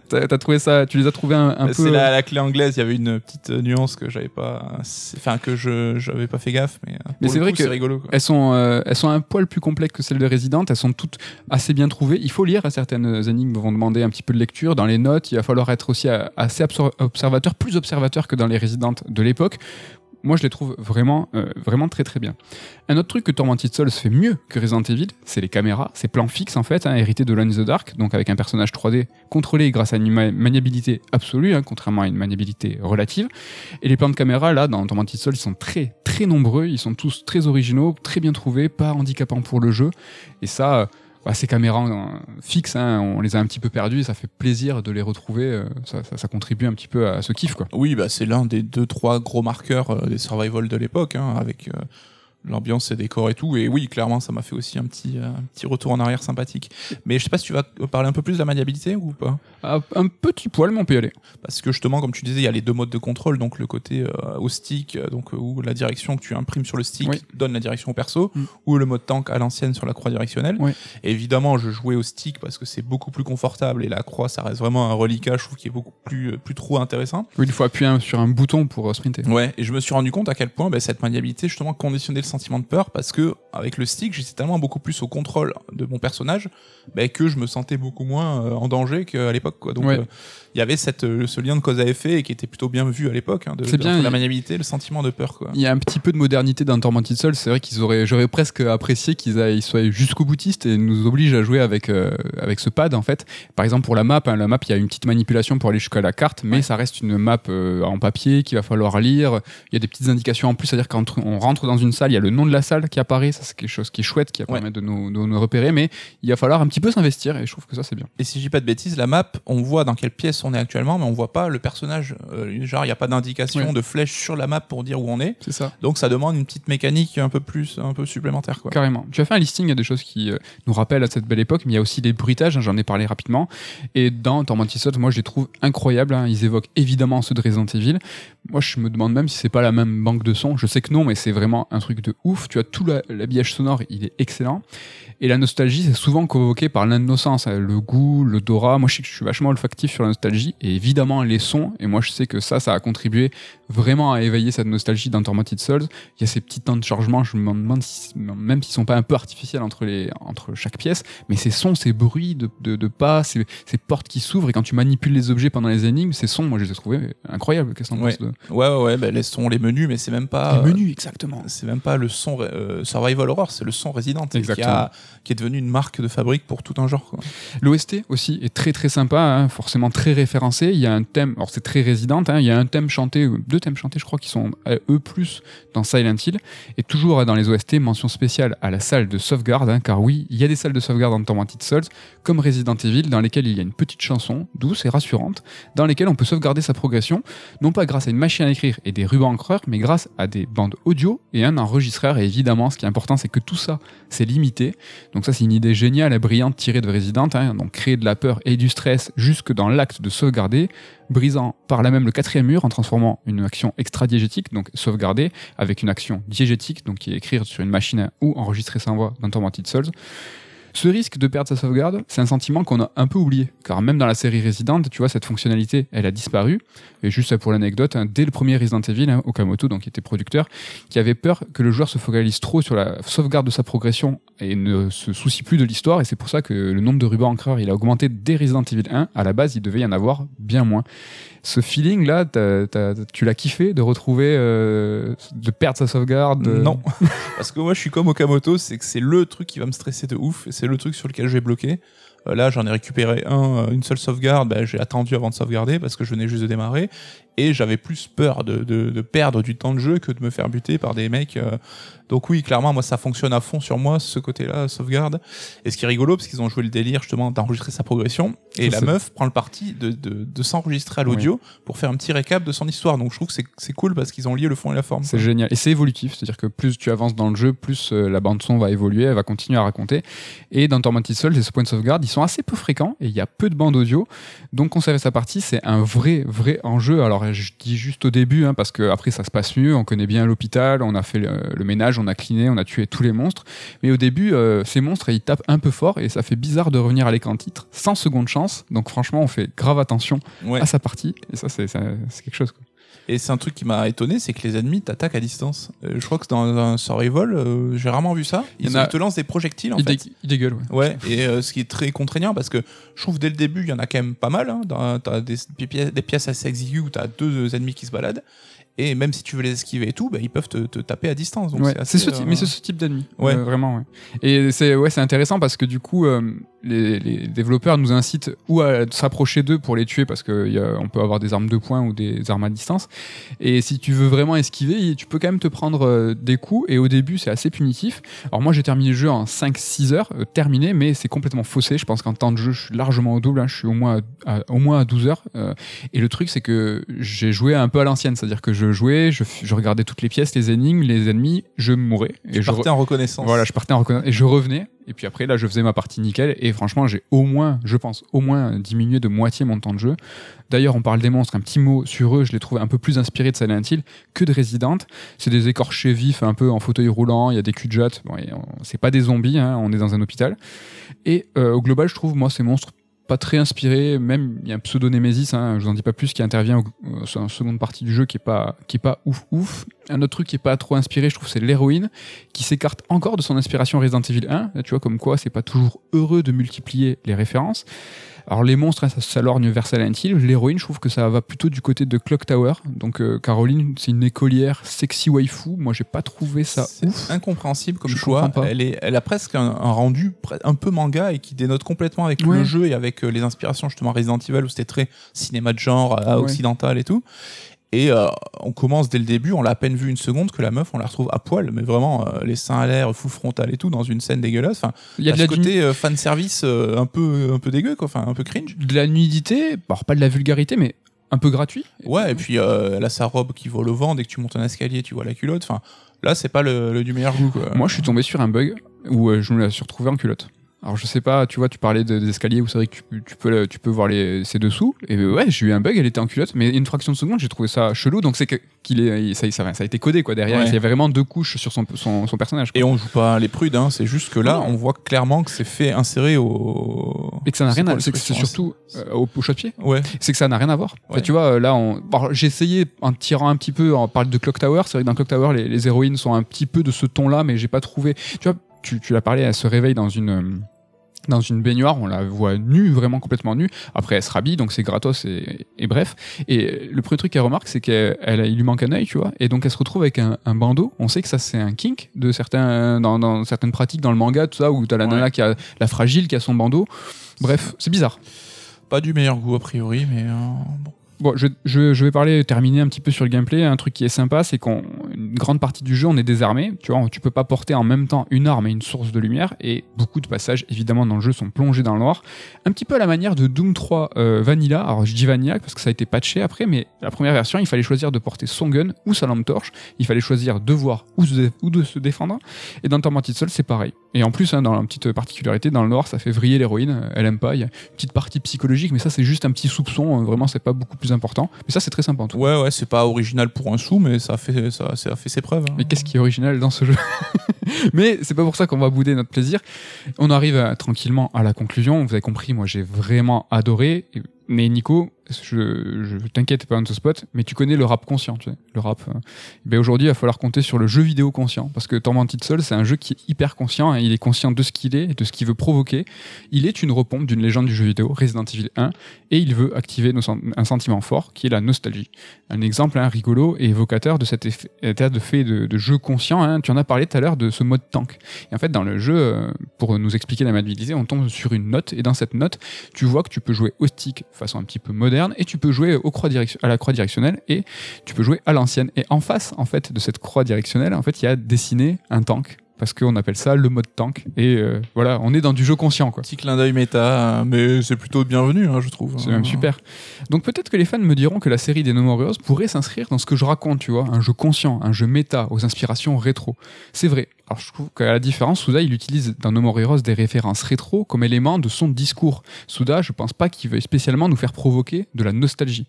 [SPEAKER 1] T'as t'as trouvé ça Tu les as trouvés un, un peu
[SPEAKER 2] C'est la, la clé anglaise, il y avait une petite euh, nuance que j'avais pas, enfin que je j'avais pas fait gaffe, mais, euh,
[SPEAKER 1] Mais c'est vrai que-
[SPEAKER 2] c'est rigolo. Quoi.
[SPEAKER 1] Elles sont, euh, elles sont un poil plus complexes que celles de Resident. Elles sont toutes assez bien trouvées. Il faut lire. hein, Certaines énigmes vont demander un petit peu de Dans les notes, il va falloir être aussi assez observateur, plus observateur que dans les Resident de l'époque. Moi, je les trouve vraiment, euh, vraiment très très bien. Un autre truc que Tormented Souls fait mieux que Resident Evil, c'est les caméras, ces plans fixes en fait, hein, hérités de Lone in the Dark, donc avec un personnage 3D contrôlé grâce à une ma- maniabilité absolue, hein, contrairement à une maniabilité relative. Et les plans de caméra, là, dans Tormented Souls, ils sont très très nombreux, ils sont tous très originaux, très bien trouvés, pas handicapants pour le jeu. Et ça, euh, bah, ces caméras euh, fixes, hein, on les a un petit peu perdues, ça fait plaisir de les retrouver, euh, ça, contribue un petit peu à ce kiff, quoi.
[SPEAKER 2] Oui, bah c'est l'un des deux trois gros marqueurs euh, des survival de l'époque, hein, avec l'ambiance, et décors et tout. Et oui, clairement, ça m'a fait aussi un petit euh, un petit retour en arrière sympathique. Mais je sais pas si tu vas parler un peu plus de la maniabilité ou pas.
[SPEAKER 1] Ah, un petit poil, mais on peut y aller.
[SPEAKER 2] Parce que justement, comme tu disais, il y a les deux modes de contrôle, donc le côté euh, au stick, euh, donc où la direction que tu imprimes sur le stick
[SPEAKER 1] Oui.
[SPEAKER 2] donne la direction au perso,
[SPEAKER 1] Mm.
[SPEAKER 2] ou le mode tank à l'ancienne sur la croix directionnelle.
[SPEAKER 1] Oui.
[SPEAKER 2] Évidemment, je jouais au stick parce que c'est beaucoup plus confortable et la croix, ça reste vraiment un reliquat, je trouve, qui est beaucoup plus plus trop intéressant.
[SPEAKER 1] Oui, il faut appuyer sur un bouton pour sprinter.
[SPEAKER 2] Ouais, et je me suis rendu compte à quel point bah, cette maniabilité justement conditionnait le sentiment de peur parce que avec le stick, j'étais tellement beaucoup plus au contrôle de mon personnage bah, que je me sentais beaucoup moins euh, en danger qu'à l'époque. Quoi. Donc
[SPEAKER 1] Ouais.
[SPEAKER 2] euh, il y avait cette, euh, ce lien de cause à effet et qui était plutôt bien vu à l'époque, hein, de,
[SPEAKER 1] bien,
[SPEAKER 2] entre la
[SPEAKER 1] il-
[SPEAKER 2] maniabilité, le sentiment de peur. Quoi.
[SPEAKER 1] Il y a un petit peu de modernité dans Tormented Souls. C'est vrai qu'ils auraient, j'aurais presque apprécié qu'ils aillent- ils soient jusqu'au boutiste et nous obligent à jouer avec euh, avec ce pad en fait. Par exemple pour la map, hein, la map il y a une petite manipulation pour aller jusqu'à la carte, mais
[SPEAKER 2] Ouais.
[SPEAKER 1] ça reste une map euh, en papier qu'il va falloir lire. Il y a des petites indications en plus, c'est-à-dire quand on rentre dans une salle, il y a le nom de la salle qui apparaît. Ça c'est quelque chose qui est chouette, qui
[SPEAKER 2] Ouais.
[SPEAKER 1] permettre de nous, de nous repérer, mais il va falloir un petit peu s'investir et je trouve que ça c'est bien.
[SPEAKER 2] Et si je dis pas de bêtises, la map, on voit dans quelle pièce on est actuellement, mais on voit pas le personnage. Euh, genre, il n'y a pas d'indication de flèche sur la map pour dire où on est.
[SPEAKER 1] C'est ça.
[SPEAKER 2] Donc ça demande une petite mécanique un peu plus, un peu supplémentaire. Quoi.
[SPEAKER 1] Carrément. Tu as fait un listing, il y a des choses qui euh, nous rappellent à cette belle époque, mais il y a aussi les bruitages, hein, j'en ai parlé rapidement. Et dans Tormented Souls, moi je les trouve incroyables. hein. Ils évoquent évidemment ceux de Resident Evil. Moi, je me demande même si c'est pas la même banque de son. Je sais que non, mais c'est vraiment un truc de ouf. Tu as tout la- l'habillage sonore, il est excellent. Et la nostalgie, c'est souvent convoqué par l'innocence, hein, le goût, l'odorat. Moi, je sais que je suis vachement olfactif sur la nostalgie, et évidemment les sons. Et moi, je sais que ça, ça a contribué vraiment à éveiller cette nostalgie dans Tormented Souls. Il y a ces petits temps de chargement. Je me demande si, même s'ils sont pas un peu artificiels entre les entre chaque pièce, mais ces sons, ces bruits de, de, de pas, ces, ces portes qui s'ouvrent, et quand tu manipules les objets pendant les énigmes, ces sons, moi, je les ai trouvés incroyables. Qu'est-ce que t'en
[SPEAKER 2] Ouais.
[SPEAKER 1] de...
[SPEAKER 2] Ouais, ouais, ouais, bah, les sons, les menus, mais c'est même pas.
[SPEAKER 1] Les
[SPEAKER 2] euh,
[SPEAKER 1] menus, exactement.
[SPEAKER 2] C'est même pas le son euh, Survival Horror, c'est le son Resident qui, a, qui est devenu une marque de fabrique pour tout un genre.
[SPEAKER 1] L'OST aussi est très très sympa, hein, forcément très référencé. Il y a un thème, alors c'est très résident, hein, il y a un thème chanté, deux thèmes chantés je crois qui sont eux plus dans Silent Hill. Et toujours dans les OST, mention spéciale à la salle de sauvegarde, hein, car oui, il y a des salles de sauvegarde dans Tormented Souls, comme Resident Evil, dans lesquelles il y a une petite chanson douce et rassurante, dans lesquelles on peut sauvegarder sa progression, non pas grâce à une machine à écrire et des rubans encreurs, mais grâce à des bandes audio et un enregistreur. Et évidemment, ce qui est important, c'est que tout ça, c'est limité. Donc ça, c'est une idée géniale et brillante tirée de Resident, hein, donc créer de la peur et du stress jusque dans l'acte de sauvegarder, brisant par là même le quatrième mur en transformant une action extra-diégétique, donc sauvegarder, avec une action diégétique, donc qui est écrire sur une machine ou enregistrer sa voix dans Tormented Souls. Ce risque de perdre sa sauvegarde, c'est un sentiment qu'on a un peu oublié, car même dans la série Resident, tu vois, cette fonctionnalité, elle a disparu. Et juste pour l'anecdote, hein, dès le premier Resident Evil, hein, Okamoto, donc qui était producteur, qui avait peur que le joueur se focalise trop sur la sauvegarde de sa progression et ne se soucie plus de l'histoire. Et c'est pour ça que le nombre de rubans encreurs, il a augmenté dès Resident Evil 1. À la base, il devait y en avoir bien moins. Ce feeling là, t'as- t'as- tu l'as kiffé de retrouver, euh, de perdre sa sauvegarde. euh,
[SPEAKER 2] Non, [laughs] parce que moi je suis comme Okamoto, c'est que c'est le truc qui va me stresser de ouf, et c'est le truc sur lequel je vais bloquer. Euh, là, j'en ai récupéré un, une seule sauvegarde, bah, j'ai attendu avant de sauvegarder parce que je venais juste de démarrer, et j'avais plus peur de, de, de perdre du temps de jeu que de me faire buter par des mecs. euh. Donc oui, clairement, moi ça fonctionne à fond sur moi, ce côté-là, sauvegarde. Et ce qui est rigolo, parce qu'ils ont joué le délire justement d'enregistrer sa progression, et
[SPEAKER 1] Ça,
[SPEAKER 2] la meuf prend le parti de, de, de s'enregistrer à l'audio pour faire un petit récap de son histoire. Donc je trouve que c'est- cool parce qu'ils ont lié le fond et la forme.
[SPEAKER 1] C'est génial. Et c'est évolutif, c'est-à-dire que plus tu avances dans le jeu, plus euh, la bande son va évoluer, elle va continuer à raconter. Et dans Tormented Souls, ces points de sauvegarde, ils sont assez peu fréquents et il y a peu de bandes audio. Donc conserver sa partie, c'est un vrai, vrai enjeu. Alors je dis juste au début, hein, parce que après ça se passe mieux, on connaît bien l'hôpital, on a fait le, le ménage, on a cliné, on a tué tous les monstres. Mais au début, euh, ces monstres, ils tapent un peu fort et ça fait bizarre de revenir à l'écran titre sans seconde chance. Donc franchement, on fait grave attention
[SPEAKER 2] Ouais.
[SPEAKER 1] à sa partie. Et ça, c'est quelque chose. quoi.
[SPEAKER 2] Et c'est un truc qui m'a étonné, c'est que les ennemis t'attaquent à distance. Euh, je crois que dans un survival, euh, j'ai rarement vu ça.
[SPEAKER 1] Il
[SPEAKER 2] Ils,
[SPEAKER 1] a-
[SPEAKER 2] te lancent des projectiles en
[SPEAKER 1] il,
[SPEAKER 2] fait.
[SPEAKER 1] dé- il dégueule, ouais.
[SPEAKER 2] Ouais, et euh, ce qui est très contraignant parce que je trouve dès le début, il y en a quand même pas mal. Hein. T'as des, pièces, des pièces assez exiguës où t'as deux ennemis qui se baladent. Et même si tu veux les esquiver et tout, bah, ils peuvent te, te taper à distance. Donc
[SPEAKER 1] Ouais,
[SPEAKER 2] c'est
[SPEAKER 1] ce type,
[SPEAKER 2] euh,
[SPEAKER 1] mais c'est ce type d'ennemi.
[SPEAKER 2] Ouais.
[SPEAKER 1] Euh, vraiment, ouais. Et c'est ouais, c'est intéressant parce que du coup, euh, les, les développeurs nous incitent ou à s'approcher d'eux pour les tuer parce que y a- on peut avoir des armes de poing ou des armes à distance. Et si tu veux vraiment esquiver, tu peux quand même te prendre des coups. Et au début, c'est assez punitif. Alors moi, j'ai terminé le jeu en 5-6 heures, terminé, mais c'est complètement faussé. Je pense qu'en temps de jeu, je suis largement au double. hein. Je suis au moins à, à- au moins à 12 heures. Et le truc, c'est que j'ai joué un peu à l'ancienne, c'est-à-dire que je jouais, je, f- je regardais toutes les pièces, les énigmes, les ennemis, je mourais.
[SPEAKER 2] Tu
[SPEAKER 1] Et je
[SPEAKER 2] partais en reconnaissance.
[SPEAKER 1] voilà, je partais en reconnaissance et je revenais. Et puis après, là, je faisais ma partie nickel. Et franchement, j'ai au moins, je pense, au moins diminué de moitié mon temps de jeu. D'ailleurs, on parle des monstres. Un petit mot sur eux, je les trouve un peu plus inspirés de Silent Hill que de Resident. C'est des écorchés vifs, un peu en fauteuil roulant. Il y a des cul de jatte. Bon, c'est pas des zombies, hein, on est dans un hôpital. Et euh, au global, je trouve, moi, ces monstres pas très inspirés. Même, il y a un pseudo-némésis, hein, je vous en dis pas plus, qui intervient au, euh, sur la seconde partie du jeu qui est pas, qui est pas ouf ouf. Un autre truc qui est pas trop inspiré, je trouve, c'est l'héroïne qui s'écarte encore de son inspiration Resident Evil 1. Là, tu vois, comme quoi c'est pas toujours heureux de multiplier les références. Alors les monstres, hein, ça s'alorgne vers Silent Hill. L'héroïne, je trouve que ça va plutôt du côté de Clock Tower. Donc euh, Caroline, c'est une écolière sexy waifu. Moi, j'ai pas trouvé ça ouf.
[SPEAKER 2] incompréhensible comme
[SPEAKER 1] Je
[SPEAKER 2] choix. Elle, est, elle a presque un, un rendu un peu manga et qui dénote complètement avec
[SPEAKER 1] Ouais.
[SPEAKER 2] le jeu et avec euh, les inspirations justement Resident Evil où c'était très cinéma de genre, euh,
[SPEAKER 1] Ouais.
[SPEAKER 2] occidental et tout. Et euh, on commence dès le début, on l'a à peine vu une seconde que la meuf, on la retrouve à poil, mais vraiment euh, les seins à l'air, full frontal et tout, dans une scène dégueulasse. Enfin,
[SPEAKER 1] Il y a de la,
[SPEAKER 2] ce côté euh, fan service euh, un peu un peu dégueu quoi, enfin un peu cringe.
[SPEAKER 1] de la nudité, alors pas de la vulgarité, mais un peu gratuit.
[SPEAKER 2] Ouais, et puis elle a sa robe qui vole au vent, dès que tu montes un escalier, tu vois la culotte. Enfin, là c'est pas le, le du meilleur goût quoi.
[SPEAKER 1] Moi, je suis tombé sur un bug où je me la suis retrouvé en culotte. Alors je sais pas, tu vois, tu parlais de- des escaliers où c'est vrai que tu, tu peux tu peux voir les ses dessous. Et ouais, j'ai eu un bug, elle était en culotte, mais une fraction de seconde, j'ai trouvé ça chelou. Donc c'est que qu'il est ça, ça, ça a été codé quoi derrière.
[SPEAKER 2] Ouais.
[SPEAKER 1] Il y avait vraiment deux couches sur son son, son personnage. quoi.
[SPEAKER 2] Et on joue pas les prudes, hein, c'est juste que là, on voit clairement que c'est fait insérer au.
[SPEAKER 1] Et que ça n'a rien à, c'est que c'est surtout euh, au, au shot pied.
[SPEAKER 2] Ouais.
[SPEAKER 1] c'est que ça n'a rien à voir. Enfin, tu vois, euh, là, on... j'ai essayé en tirant un petit peu, en parle de Clock Tower. C'est vrai que dans Clock Tower, les, les héroïnes sont un petit peu de ce ton-là, mais j'ai pas trouvé. Tu vois, tu, tu l'as parlé, elle se réveille dans une. Dans une baignoire, on la voit nue, vraiment complètement nue. Après, elle se rhabille, donc c'est gratos et, et bref. Et le premier truc qu'elle remarque, c'est qu'il lui manque un œil, tu vois. Et donc, elle se retrouve avec un, un bandeau. On sait que ça, c'est un kink de certains, dans, dans certaines pratiques dans le manga, tout ça, où t'as la
[SPEAKER 2] Ouais.
[SPEAKER 1] nana qui a la fragile, qui a son bandeau. Bref, c'est bizarre.
[SPEAKER 2] Pas du meilleur goût a priori, mais euh, bon.
[SPEAKER 1] Bon, je, vais parler, terminer un petit peu sur le gameplay. Un truc qui est sympa, c'est qu'on une grande partie du jeu, on est désarmé. Tu vois, tu peux pas porter en même temps une arme et une source de lumière. Et beaucoup de passages, évidemment, dans le jeu sont plongés dans le noir. Un petit peu à la manière de Doom 3 euh, Vanilla. Alors, je dis Vanilla parce que ça a été patché après, mais la première version, il fallait choisir de porter son gun ou sa lampe torche. Il fallait choisir de voir ou, se de se défendre. Et dans Tormented Soul, c'est pareil. Et en plus, hein, dans la petite particularité, dans le noir, ça fait vriller l'héroïne. Elle aime pas. Il y a une petite partie psychologique, mais ça, c'est juste un petit soupçon. Vraiment, c'est pas beaucoup plus important. Mais ça, c'est très sympa en tout cas.
[SPEAKER 2] Ouais, ouais, c'est pas original pour un sou, mais ça a fait, ça, ça a fait ses preuves. hein.
[SPEAKER 1] Mais qu'est-ce qui est original dans ce jeu [laughs] Mais c'est pas pour ça qu'on va bouder notre plaisir. On arrive à- tranquillement à la conclusion. Vous avez compris, moi j'ai vraiment adoré. Mais Nico, je, je t'inquiète pas on te spot, mais tu connais le rap conscient, tu sais. Le rap. euh, ben aujourd'hui, il va falloir compter sur le jeu vidéo conscient. Parce que Tormented Soul, c'est un jeu qui est hyper conscient. hein. Il est conscient de ce qu'il est de ce qu'il veut provoquer. Il est une repompe d'une légende du jeu vidéo, Resident Evil 1, et il veut activer un sentiment fort qui est la nostalgie. Un exemple hein, rigolo et évocateur de cet effet- état de fait de, jeu conscient. hein. Tu en as parlé tout à l'heure de ce mode tank. Et en fait, dans le jeu, euh, pour nous expliquer la maniabilité, on tombe sur une note et dans cette note, tu vois que tu peux jouer au stick façon un petit peu moderne et tu peux jouer à la croix directionnelle et tu peux jouer à l'ancienne. Et en face, en fait, de cette croix directionnelle, en fait, il y a dessiné un tank parce qu'on appelle ça le mode tank. Et euh, voilà, on est dans du jeu conscient, quoi.
[SPEAKER 2] Petit clin d'œil méta, mais c'est plutôt bienvenu, hein, je trouve.
[SPEAKER 1] C'est même super. Donc peut-être que les fans me diront que la série des No More Heroes pourrait s'inscrire dans ce que je raconte, tu vois, un jeu conscient, un jeu méta, aux inspirations rétro. C'est vrai. Alors je trouve qu'à la différence, Souda, il utilise dans No More Heroes des références rétro comme élément de son discours. Souda, je pense pas qu'il veuille spécialement nous faire provoquer de la nostalgie.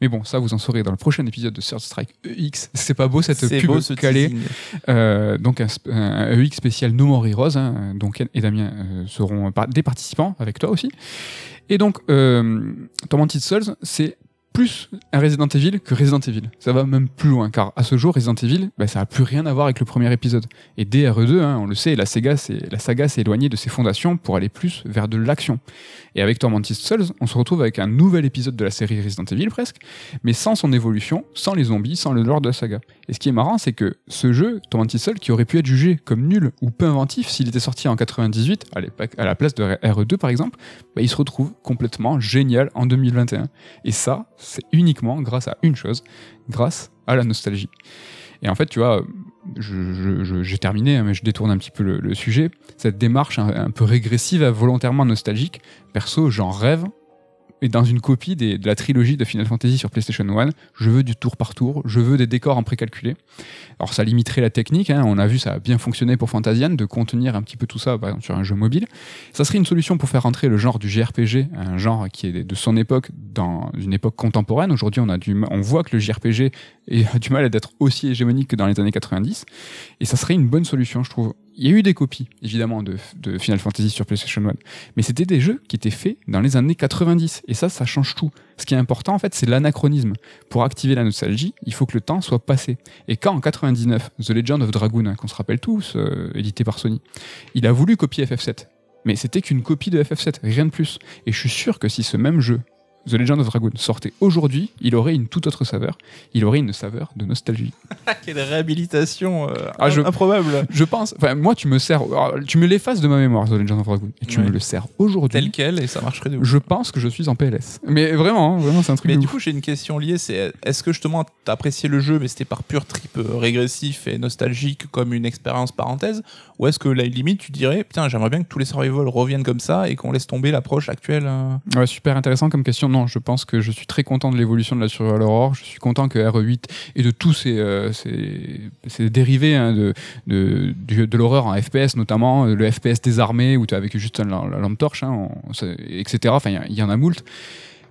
[SPEAKER 1] Mais bon, ça vous en saurez dans le prochain épisode de Third Strike EX. C'est pas beau cette pub
[SPEAKER 2] beau ce
[SPEAKER 1] calée. Euh, donc un, un EX spécial No More Heroes, hein, donc Ken et Damien euh, seront par- des participants avec toi aussi. Et donc euh, Tormented Souls, c'est plus un Resident Evil que Resident Evil. Ça va même plus loin, car à ce jour, Resident Evil, bah, ça a plus rien à voir avec le premier épisode. Et dès RE2, hein, on le sait, la, Sega, la saga s'est éloignée de ses fondations pour aller plus vers de l'action. Et avec Tormented Souls, on se retrouve avec un nouvel épisode de la série Resident Evil presque, mais sans son évolution, sans les zombies, sans le lore de la saga. Et ce qui est marrant, c'est que ce jeu, Tormented Souls, qui aurait pu être jugé comme nul ou peu inventif s'il était sorti en 98, à, à la place de RE2 par exemple, bah, il se retrouve complètement génial en 2021. Et ça, c'est uniquement grâce à une chose, grâce à la nostalgie. Et en fait, tu vois, j'ai terminé, hein, mais je détourne un petit peu le, le sujet. Cette démarche un, un peu régressive, volontairement nostalgique, perso, j'en rêve. Et dans une copie de la trilogie de Final Fantasy sur PlayStation 1, je veux du tour par tour, je veux des décors en précalculé. Alors ça limiterait la technique, hein, on a vu ça a bien fonctionné pour Fantasian, de contenir un petit peu tout ça par exemple, sur un jeu mobile. Ça serait une solution pour faire rentrer le genre du JRPG, un genre qui est de son époque dans une époque contemporaine. Aujourd'hui, on, a du, on voit que le JRPG a du mal à être aussi hégémonique que dans les années 90. Et ça serait une bonne solution, je trouve. Il y a eu des copies, évidemment, de, Final Fantasy sur PlayStation 1. Mais c'était des jeux qui étaient faits dans les années 90. Et ça, ça change tout. Ce qui est important, en fait, c'est l'anachronisme. Pour activer la nostalgie, il faut que le temps soit passé. Et quand, en 99, The Legend of Dragoon, hein, qu'on se rappelle tous, euh, édité par Sony, il a voulu copier FF7. Mais c'était qu'une copie de FF7, rien de plus. Et je suis sûr que si ce même jeu, The Legend of Dragoon, sortait aujourd'hui, il aurait une toute autre saveur. Il aurait une saveur de nostalgie. [laughs]
[SPEAKER 2] Quelle réhabilitation euh,
[SPEAKER 1] Ah, je-
[SPEAKER 2] improbable.
[SPEAKER 1] Je pense, enfin, moi, tu me sers, tu me l'effaces de ma mémoire, The Legend of Dragoon, et tu
[SPEAKER 2] Ouais.
[SPEAKER 1] me le sers aujourd'hui.
[SPEAKER 2] Tel quel, et ça marcherait de ouf.
[SPEAKER 1] Je pense que je suis en PLS. Mais vraiment, hein, vraiment, c'est un truc
[SPEAKER 2] Mais
[SPEAKER 1] de
[SPEAKER 2] du
[SPEAKER 1] ouf.
[SPEAKER 2] coup, j'ai une question liée, c'est est-ce que justement t'as apprécié le jeu, mais c'était par pur trip euh, régressif et nostalgique comme une expérience parenthèse, ou est-ce que là, limite, tu dirais, putain, j'aimerais bien que tous les survival reviennent comme ça et qu'on laisse tomber l'approche actuelle euh
[SPEAKER 1] Ouais, super intéressant comme question. Je pense que je suis très content de l'évolution de la Survival Horror. Je suis content que RE8 et de tous ces, euh, ces, dérivés hein, de, de, de l'horreur en FPS, notamment le FPS désarmé où tu as avec juste la, la lampe torche, hein, etc. Enfin, il y, en a moult.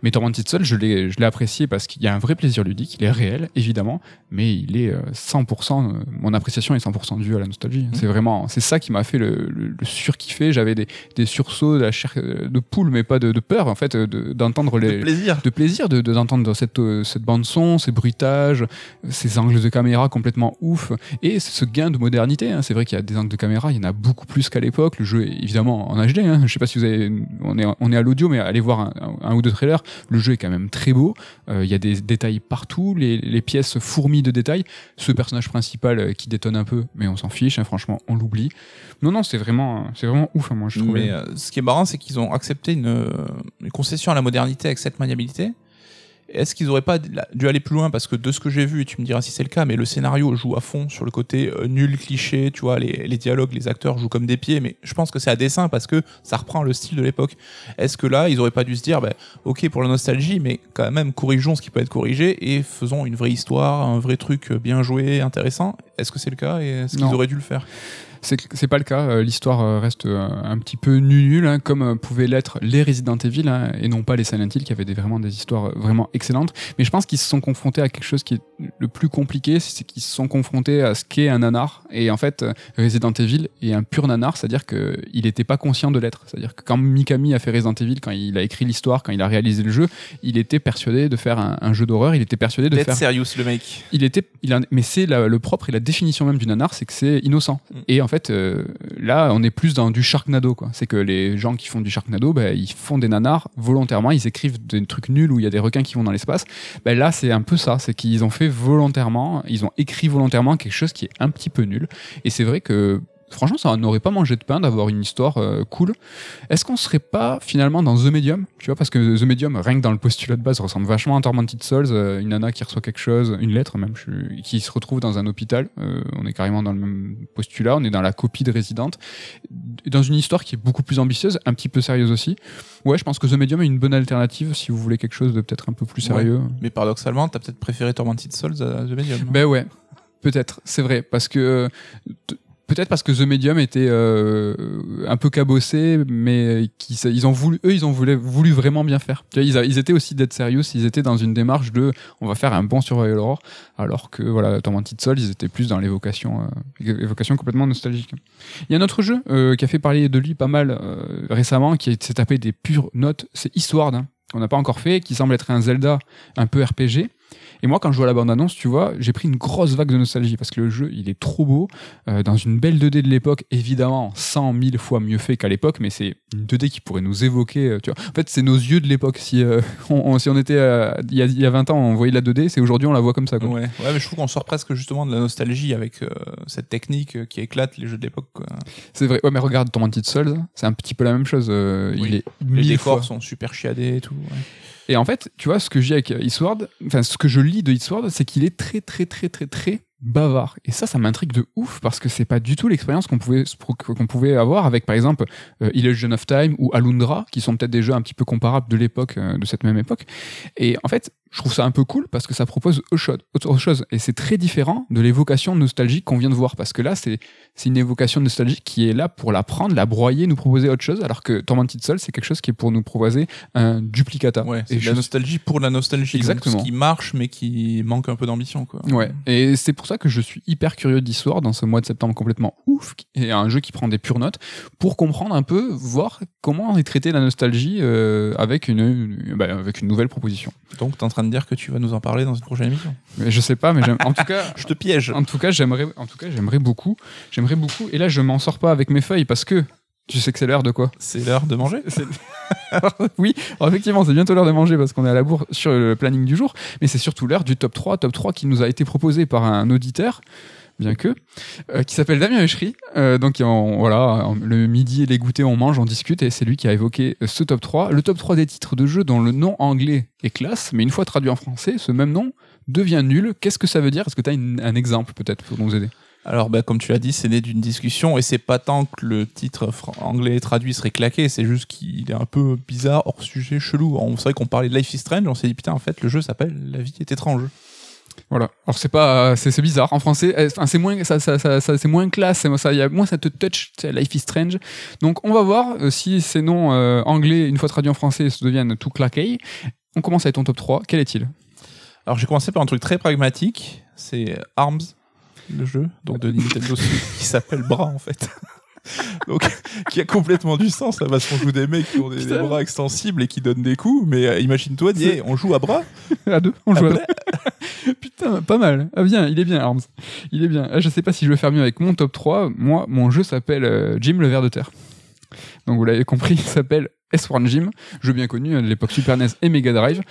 [SPEAKER 1] Mais Tormented Soul, je l'ai je l'ai apprécié parce qu'il y a un vrai plaisir ludique. Il est réel, évidemment, mais il est euh, 100%. euh, mon appréciation est 100% due à la nostalgie. C'est vraiment, c'est ça qui m'a fait le, le, le surkiffer. J'avais des, des sursauts de la chair euh, de poule, mais pas de, de peur, en fait, euh, de- d'entendre les
[SPEAKER 2] De plaisir.
[SPEAKER 1] de plaisir de de- d'entendre cette, euh, cette bande son, ces bruitages, ces angles de caméra complètement ouf et ce gain de modernité. hein. C'est vrai qu'il y a des angles de caméra, il y en a beaucoup plus qu'à l'époque. Le jeu est évidemment en HD. Hein. Je sais pas si vous avez, on est on est à l'audio, mais allez voir un ou deux trailers. Le jeu est quand même très beau. Euh, Il y a des détails partout, les, pièces fourmillent de détails. Ce personnage principal euh, qui détonne un peu, mais on s'en fiche. hein, franchement, on l'oublie. Non non, c'est vraiment c'est ouf. hein, moi je trouve.
[SPEAKER 2] Mais euh, ce qui est marrant, c'est qu'ils ont accepté une concession à la modernité avec cette maniabilité. Est-ce qu'ils auraient pas dû aller plus loin? Parce que de ce que j'ai vu, et tu me diras si c'est le cas, mais le scénario joue à fond sur le côté euh, nul, cliché, tu vois, les, les dialogues, les acteurs jouent comme des pieds, mais je pense que c'est à dessein parce que ça reprend le style de l'époque. Est-ce que là, ils auraient pas dû se dire, bah, ok pour la nostalgie, mais quand même corrigeons ce qui peut être corrigé et faisons une vraie histoire, un vrai truc bien joué, intéressant. Est-ce que c'est le cas et est-ce qu'ils auraient dû le faire?
[SPEAKER 1] C'est pas le cas. euh, L'histoire euh, reste euh, un petit peu nulle, hein, comme pouvaient l'être les Resident Evil hein, et non pas les Silent Hill qui avaient des, vraiment des histoires vraiment excellentes. Mais je pense qu'ils se sont confrontés à quelque chose qui est le plus compliqué, c'est qu'ils se sont confrontés à ce qu'est un nanar. Et en fait, Resident Evil est un pur nanar, c'est-à-dire qu'il n'était pas conscient de l'être. C'est-à-dire que quand Mikami a fait Resident Evil, quand il a écrit l'histoire, quand il a réalisé le jeu, il était persuadé de faire un, un jeu d'horreur. Il était persuadé de faire
[SPEAKER 2] serious le mec.
[SPEAKER 1] il était il a- mais c'est le propre et la définition même du nanar c'est que c'est innocent
[SPEAKER 2] Mm.
[SPEAKER 1] et en fait euh, là on est plus dans du sharknado quoi. C'est que les gens qui font du sharknado ben, ils font des nanars volontairement ils écrivent des trucs nuls où il y a des requins qui vont dans l'espace. Ben, là c'est un peu ça c'est qu'ils ont fait volontairement ils ont écrit volontairement quelque chose qui est un petit peu nul. Et c'est vrai que Franchement, ça n'aurait pas mangé de pain d'avoir une histoire euh, cool. Est-ce qu'on serait pas finalement dans The Medium? Tu vois, parce que The Medium, rien que dans le postulat de base, ressemble vachement à Tormented Souls. euh, une nana qui reçoit quelque chose, une lettre même, je- qui se retrouve dans un hôpital. Euh, on est carrément dans le même postulat. On est dans la copie de Resident. Dans une histoire qui est beaucoup plus ambitieuse, un petit peu sérieuse aussi. Ouais, je pense que The Medium est une bonne alternative si vous voulez quelque chose de peut-être un peu plus sérieux.
[SPEAKER 2] Mais paradoxalement, t'as peut-être préféré Tormented Souls à The Medium.
[SPEAKER 1] Ben ouais, peut-être, c'est vrai, parce que euh, peut-être parce que The Medium était euh, un peu cabossé, mais qui, ils ont voulu, eux, ils ont voulu, vraiment bien faire. Ils, a- ils étaient aussi dead serious, ils étaient dans une démarche de, on va faire un bon survival horror, alors que voilà, Tormented Souls, ils étaient plus dans l'évocation, euh, évocation complètement nostalgique. Il y a un autre jeu euh, qui a fait parler de lui pas mal euh, récemment, qui s'est tapé des pures notes, c'est Eastward. hein, qu'on n'a pas encore fait, qui semble être un Zelda un peu RPG. Et moi, quand je vois la bande-annonce, tu vois, j'ai pris une grosse vague de nostalgie parce que le jeu, il est trop beau, euh, dans une belle 2D de l'époque, évidemment, 100 000 fois mieux fait qu'à l'époque, mais c'est une 2D qui pourrait nous évoquer, euh, tu vois. En fait, c'est nos yeux de l'époque. Si, euh, [laughs] on, on- si on était, il y, a, y a 20 ans, on voyait la 2D, c'est aujourd'hui, on la voit comme ça, quoi.
[SPEAKER 2] Ouais. ouais, mais je trouve qu'on sort presque justement de la nostalgie avec cette technique qui éclate les jeux de l'époque.
[SPEAKER 1] C'est vrai. Ouais, mais regarde Tormented Souls, c'est un petit peu la même chose.
[SPEAKER 2] Oui.
[SPEAKER 1] Il est
[SPEAKER 2] Les décors
[SPEAKER 1] fois.
[SPEAKER 2] sont super chiadés et tout. ouais.
[SPEAKER 1] Et en fait, tu vois, ce que j'ai avec Eastward, enfin, ce que je lis de Eastward, c'est qu'il est très, très, très, très, très bavard. Et ça, ça m'intrigue de ouf parce que c'est pas du tout l'expérience qu'on pouvait, qu'on pouvait avoir avec, par exemple, euh, Illusion of Time ou Alundra, qui sont peut-être des jeux un petit peu comparables de l'époque, euh, de cette même époque. Et en fait, je trouve ça un peu cool parce que ça propose autre chose. Et c'est très différent de l'évocation nostalgique qu'on vient de voir. Parce que là, c'est, c'est une évocation nostalgique qui est là pour la prendre, la broyer, nous proposer autre chose. Alors que Tormented Soul, c'est quelque chose qui est pour nous proposer un duplicata.
[SPEAKER 2] Ouais, c'est
[SPEAKER 1] Et
[SPEAKER 2] de
[SPEAKER 1] je
[SPEAKER 2] la nostalgie pour la nostalgie. donc
[SPEAKER 1] Exactement.
[SPEAKER 2] ce qui marche, mais qui manque un peu d'ambition. quoi.
[SPEAKER 1] Ouais, et c'est pour ça que je suis hyper curieux d'histoire dans ce mois de septembre complètement ouf, et un jeu qui prend des pures notes, pour comprendre un peu, voir comment est traitée la nostalgie euh, avec, une, une- bah, avec une nouvelle proposition.
[SPEAKER 2] Donc, t'es en train de dire que tu vas nous en parler dans une prochaine émission.
[SPEAKER 1] Mais je sais pas, mais en tout cas, [laughs]
[SPEAKER 2] Je te piège.
[SPEAKER 1] en tout cas, j'aimerais, en tout cas, j'aimerais beaucoup, j'aimerais beaucoup, et là, je m'en sors pas avec mes feuilles parce que tu sais que c'est l'heure de quoi?
[SPEAKER 2] C'est l'heure de manger. [laughs]
[SPEAKER 1] Oui, alors effectivement, c'est bientôt l'heure de manger parce qu'on est à la bourre sur le planning du jour, mais c'est surtout l'heure du top 3, top 3 qui nous a été proposé par un auditeur, bien que, euh, qui s'appelle Damien Echery. Euh, donc on- voilà, le midi et les goûters, on mange, on discute, et c'est lui qui a évoqué euh, ce top 3. Le top 3 des titres de jeux dont le nom anglais est classe, mais une fois traduit en français, ce même nom devient nul. Qu'est-ce que ça veut dire? Est-ce que tu as un exemple peut-être pour nous aider?
[SPEAKER 2] Alors, bah, comme tu l'as dit, c'est né d'une discussion et c'est pas tant que le titre anglais traduit serait claqué, c'est juste qu'il est un peu bizarre, hors sujet, chelou. On savait qu'on parlait de Life is Strange, on s'est dit putain, en fait, le jeu s'appelle La vie est étrange.
[SPEAKER 1] Voilà. Alors c'est pas, c'est bizarre en français. Enfin c'est moins, ça, ça, ça, ça- c'est moins classe. Ça, y a moins cette touch. tu sais, Life is strange. Donc on va voir euh, si ces noms euh, anglais une fois traduits en français se deviennent tout claqués. On commence avec ton top 3. Quel est-il?
[SPEAKER 2] Alors, j'ai commencé par un truc très pragmatique, c'est Arms, le jeu, donc de Nintendo Switch, qui s'appelle Bras en fait. [laughs] donc, qui a complètement du sens, là, parce qu'on joue des mecs qui ont des, bras extensibles et qui donnent des coups, mais euh, imagine-toi, dis, on joue à bras [laughs]
[SPEAKER 1] À deux. On joue à deux. [laughs] Putain, pas mal. Ah bien, il est bien Arms. Il est bien. Ah, je sais pas si je vais faire mieux avec mon top 3. Moi, mon jeu s'appelle euh, Jim le ver de terre. Donc vous l'avez compris, il s'appelle S1 Jim, jeu bien connu hein, de l'époque Super NES et Mega Drive.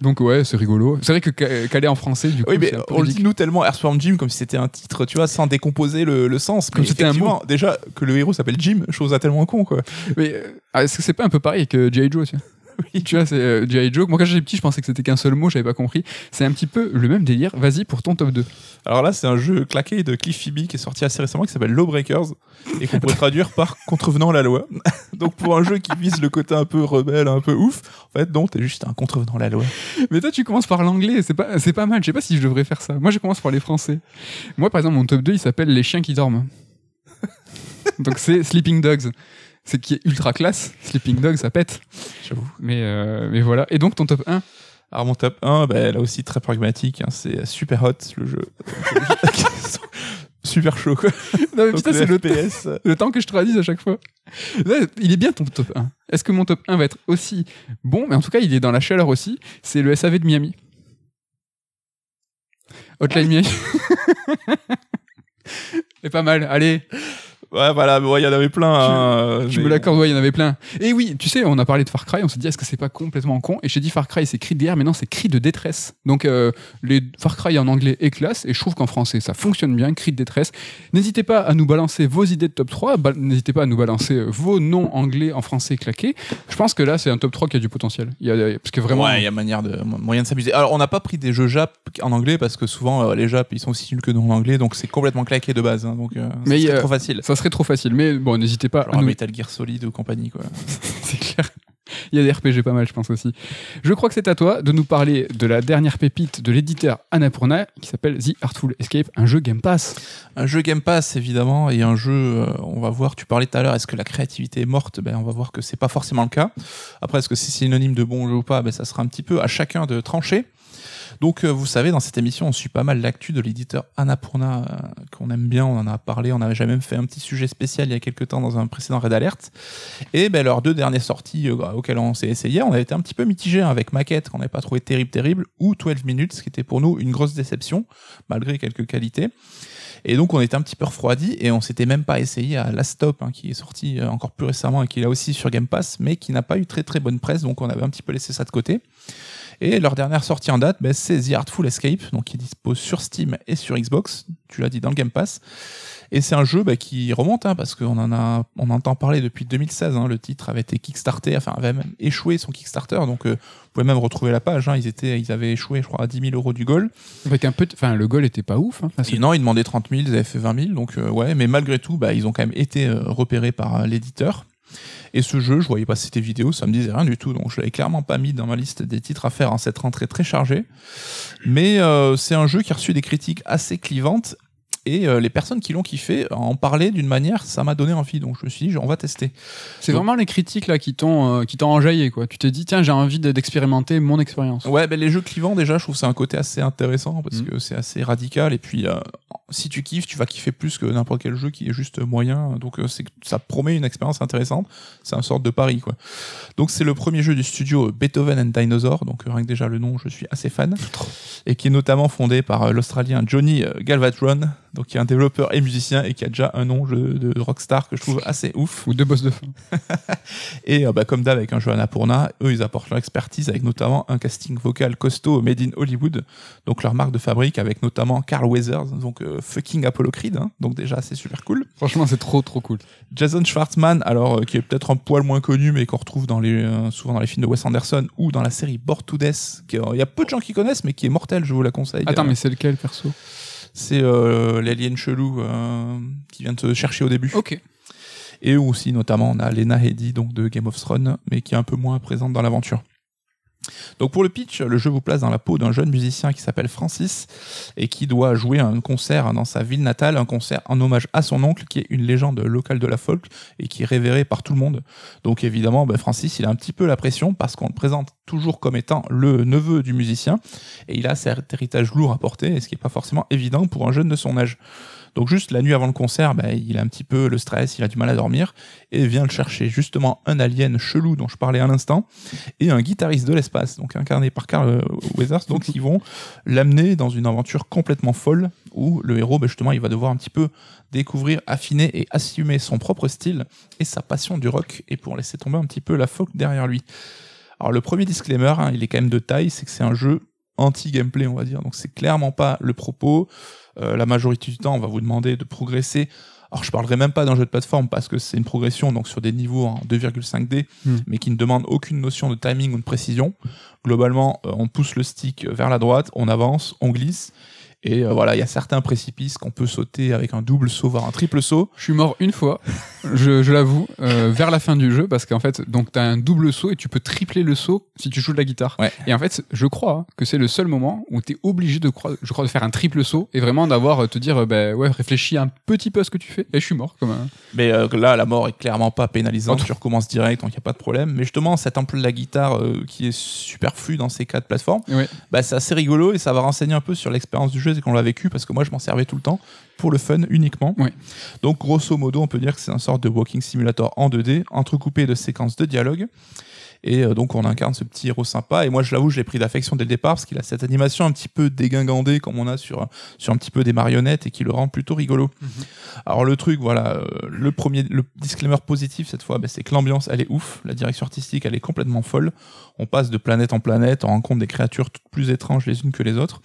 [SPEAKER 1] Donc ouais, c'est rigolo. C'est vrai que ca- calé en français, du coup,
[SPEAKER 2] Oui, mais on le dit nous tellement Earthworm Jim comme si c'était un titre, tu vois, sans décomposer le, le sens.
[SPEAKER 1] Comme c'était un
[SPEAKER 2] effectivement, Déjà, que le héros s'appelle Jim, chose à tellement con, quoi.
[SPEAKER 1] Mais euh, ah, est-ce que c'est pas un peu pareil que G.I. Joe tu vois? [laughs] Oui, tu vois, c'est euh, G.I. Joe. Moi, quand j'étais petit, je pensais que c'était qu'un seul mot, j'avais pas compris. C'est un petit peu le même délire. Vas-y pour ton top 2.
[SPEAKER 2] Alors là, c'est un jeu claqué de Cliff Phoebe qui est sorti assez récemment qui s'appelle Lawbreakers et qu'on pourrait [laughs] traduire par contrevenant la loi. [laughs] Donc pour un jeu qui vise le côté un peu rebelle, un peu ouf, en fait, non, t'es juste un contrevenant la loi.
[SPEAKER 1] Mais toi, tu commences par l'anglais, c'est pas, c'est pas mal. Je sais pas si je devrais faire ça. Moi, je commence par les français. Moi, par exemple, mon top 2, il s'appelle Les chiens qui dorment. Donc, c'est Sleeping Dogs. C'est qui est ultra classe. Sleeping Dogs, ça pète.
[SPEAKER 2] J'avoue.
[SPEAKER 1] Mais, euh, mais voilà. Et donc, ton top 1
[SPEAKER 2] Alors mon top 1, bah, là aussi très pragmatique, hein, c'est Super Hot, le jeu. [laughs] Super chaud, quoi.
[SPEAKER 1] Non, mais putain, c'est le,
[SPEAKER 2] FPS. [laughs]
[SPEAKER 1] le temps que je traduise à chaque fois. Là, il est bien ton top 1. Est-ce que mon top 1 va être aussi bon? Mais en tout cas, il est dans la chaleur aussi. C'est le SAV de Miami. Hotline Miami. [laughs] C'est pas mal. Allez,
[SPEAKER 2] Ouais, voilà, ouais, il y en avait plein. hein,
[SPEAKER 1] Je
[SPEAKER 2] mais-
[SPEAKER 1] me l'accorde, ouais, il y en avait plein. Et oui, tu sais, on a parlé de Far Cry, on s'est dit, est-ce que c'est pas complètement con? Et j'ai dit Far Cry, c'est cri de guerre, mais non, c'est cri de détresse. Donc, euh, les Far Cry en anglais est classe, et je trouve qu'en français, ça fonctionne bien, cri de détresse. N'hésitez pas à nous balancer vos idées de top 3, ba- n'hésitez pas à nous balancer euh, vos noms anglais en français claqués. Je pense que là, c'est un top 3 qui a du potentiel. Il y a, parce que vraiment.
[SPEAKER 2] Ouais, il y a manière de, mo- moyen de s'amuser. Alors, on n'a pas pris des jeux Jap en anglais parce que souvent, euh, les Jap, ils sont aussi nuls que nous en anglais, donc c'est complètement claqué de base. hein, donc, euh,
[SPEAKER 1] Mais,
[SPEAKER 2] c'est trop facile.
[SPEAKER 1] Ça serait trop facile, mais bon, n'hésitez pas à
[SPEAKER 2] Genre
[SPEAKER 1] nous
[SPEAKER 2] Metal Gear Solid ou compagnie, quoi. [laughs]
[SPEAKER 1] c'est clair. Il y a des RPG pas mal, je pense aussi. Je crois que c'est à toi de nous parler de la dernière pépite de l'éditeur Annapurna qui s'appelle The Artful Escape, un jeu Game Pass.
[SPEAKER 2] Un jeu Game Pass, évidemment, et un jeu, euh, on va voir, tu parlais tout à l'heure, est-ce que la créativité est morte? Ben, On va voir que c'est pas forcément le cas. Après, est-ce que c'est synonyme de bon jeu ou pas? Ben, Ça sera un petit peu à chacun de trancher. Donc, euh, vous savez, dans cette émission, on suit pas mal l'actu de l'éditeur Annapurna, euh, qu'on aime bien, on en a parlé, on avait déjà même fait un petit sujet spécial il y a quelques temps dans un précédent Red Alert. Et ben, leurs deux dernières sorties euh, auxquelles on s'est essayé, on avait été un petit peu mitigé hein, avec Maquette, qu'on n'avait pas trouvé terrible, terrible, ou 12 minutes, ce qui était pour nous une grosse déception, malgré quelques qualités. Et donc on était un petit peu refroidi et on s'était même pas essayé à Last Stop hein, qui est sorti encore plus récemment et qui est là aussi sur Game Pass mais qui n'a pas eu très très bonne presse donc on avait un petit peu laissé ça de côté. Et leur dernière sortie en date, ben, c'est The Artful Escape, donc qui dispose sur Steam et sur Xbox. Tu l'as dit dans le Game Pass. Et c'est un jeu bah, qui remonte, hein, parce qu'on en a, on entend parler depuis 2016. hein. le titre avait été kickstarté, enfin avait même échoué son Kickstarter, donc euh, vous pouvez même retrouver la page. hein. ils étaient, ils avaient échoué, je crois, à 10 000 euros du goal.
[SPEAKER 1] Avec un peu, de- enfin, le goal était pas ouf. hein. Enfin, c'est-
[SPEAKER 2] Et non, ils demandaient 30 000, ils avaient fait 20 000, donc euh, ouais, mais malgré tout, bah, ils ont quand même été euh, repérés par euh, l'éditeur. Et ce jeu, je voyais passer tes vidéos, ça me disait rien du tout, donc je l'avais clairement pas mis dans ma liste des titres à faire en cette rentrée très chargée. Mais euh, c'est un jeu qui a reçu des critiques assez clivantes. Et euh, les personnes qui l'ont kiffé en parlaient d'une manière, ça m'a donné envie. Donc je me suis dit, on va tester.
[SPEAKER 1] c'est
[SPEAKER 2] Donc-
[SPEAKER 1] vraiment les critiques là qui t'ont, euh, qui t'ont enjaillé quoi. Tu t'es dit tiens j'ai envie de- d'expérimenter mon expérience.
[SPEAKER 2] Ouais, ben les jeux clivants déjà, je trouve c'est un côté assez intéressant parce
[SPEAKER 1] Mm.
[SPEAKER 2] que c'est assez radical et puis euh, si tu kiffes, tu vas kiffer plus que n'importe quel jeu qui est juste moyen. Donc euh, c'est ça promet une expérience intéressante. C'est un sorte de pari quoi. Donc c'est le premier jeu du studio Beethoven and Dinosaur. Donc euh, rien que déjà le nom, je suis assez fan [laughs] et qui est notamment fondé par euh, l'Australien Johnny Galvatron, donc qui est un développeur et musicien et qui a déjà un nom de rockstar que je trouve assez ouf.
[SPEAKER 1] Ou deux boss de fin. [laughs]
[SPEAKER 2] Et bah, comme d'hab avec un jeu Annapurna, eux ils apportent leur expertise avec notamment un casting vocal costaud made in Hollywood, donc leur marque de fabrique avec notamment Carl Weathers, donc euh, fucking Apollo Creed, hein. donc déjà c'est super cool.
[SPEAKER 1] Franchement c'est trop trop cool.
[SPEAKER 2] Jason Schwartzman, alors euh, qui est peut-être un poil moins connu mais qu'on retrouve dans les, euh, souvent dans les films de Wes Anderson ou dans la série Bored to Death, qui, euh, il y a peu de gens qui connaissent mais qui est mortel, je vous la conseille.
[SPEAKER 1] Attends mais c'est lequel perso?
[SPEAKER 2] C'est l'alien chelou qui vient te chercher au début.
[SPEAKER 1] Ok.
[SPEAKER 2] Et aussi, notamment, on a Lena Headey, donc de Game of Thrones, mais qui est un peu moins présente dans l'aventure. Donc pour le pitch, le jeu vous place dans la peau d'un jeune musicien qui s'appelle Francis et qui doit jouer un concert dans sa ville natale, un concert en hommage à son oncle qui est une légende locale de la folk et qui est révéré par tout le monde. Donc évidemment, ben, Francis, il a un petit peu la pression parce qu'on le présente toujours comme étant le neveu du musicien et il a cet héritage lourd à porter, ce qui n'est pas forcément évident pour un jeune de son âge. Donc juste la nuit avant le concert, bah, il a un petit peu le stress, il a du mal à dormir, et vient le chercher justement un alien chelou dont je parlais à l'instant, et un guitariste de l'espace, donc incarné par Carl Weathers, donc ils vont l'amener dans une aventure complètement folle, où le héros, bah, justement, il va devoir un petit peu découvrir, affiner et assumer son propre style et sa passion du rock, et pour laisser tomber un petit peu la folk derrière lui. Alors le premier disclaimer, hein, il est quand même de taille, c'est que c'est un jeu anti-gameplay, on va dire. Donc c'est clairement pas le propos. Euh, la majorité du temps, on va vous demander de progresser. Alors je parlerai même pas d'un jeu de plateforme parce que c'est une progression donc sur des niveaux en 2,5D,
[SPEAKER 1] Hmm.
[SPEAKER 2] mais qui ne demande aucune notion de timing ou de précision. Globalement, euh, on pousse le stick vers la droite, on avance, on glisse. Et euh, voilà, il y a certains précipices qu'on peut sauter avec un double saut, voire un triple saut.
[SPEAKER 1] Je suis mort une fois, je, je l'avoue, euh, vers la fin du jeu, parce qu'en fait, donc t'as un double saut et tu peux tripler le saut si tu joues de la guitare.
[SPEAKER 2] Ouais.
[SPEAKER 1] Et en fait, je crois que c'est le seul moment où t'es obligé de, croire- je crois, de faire un triple saut et vraiment d'avoir, euh, te dire, ben ouais, réfléchis un petit peu à ce que tu fais. Et je suis mort, comme un...
[SPEAKER 2] Mais euh, là, la mort est clairement pas pénalisante. Tu recommences direct, donc il n'y a pas de problème. Mais justement, cet emploi de la guitare qui est superflu dans ces cas de plateforme,
[SPEAKER 1] Ouais.
[SPEAKER 2] bah, c'est assez rigolo et ça va renseigner un peu sur l'expérience du jeu et qu'on l'a vécu parce que moi, je m'en servais tout le temps pour le fun uniquement. Donc, grosso modo, on peut dire que c'est un sorte de walking simulator en 2D, entrecoupé de séquences de dialogue. Et euh, donc on incarne ce petit héros sympa. Et moi je l'avoue, je l'ai pris d'affection dès le départ parce qu'il a cette animation un petit peu dégingandée comme on a sur, sur un petit peu des marionnettes et qui le rend plutôt rigolo. Alors le truc, voilà, euh, le premier, le disclaimer positif cette fois, ben, c'est que l'ambiance elle est ouf, la direction artistique elle est complètement folle. On passe de planète en planète, on rencontre des créatures toutes plus étranges les unes que les autres.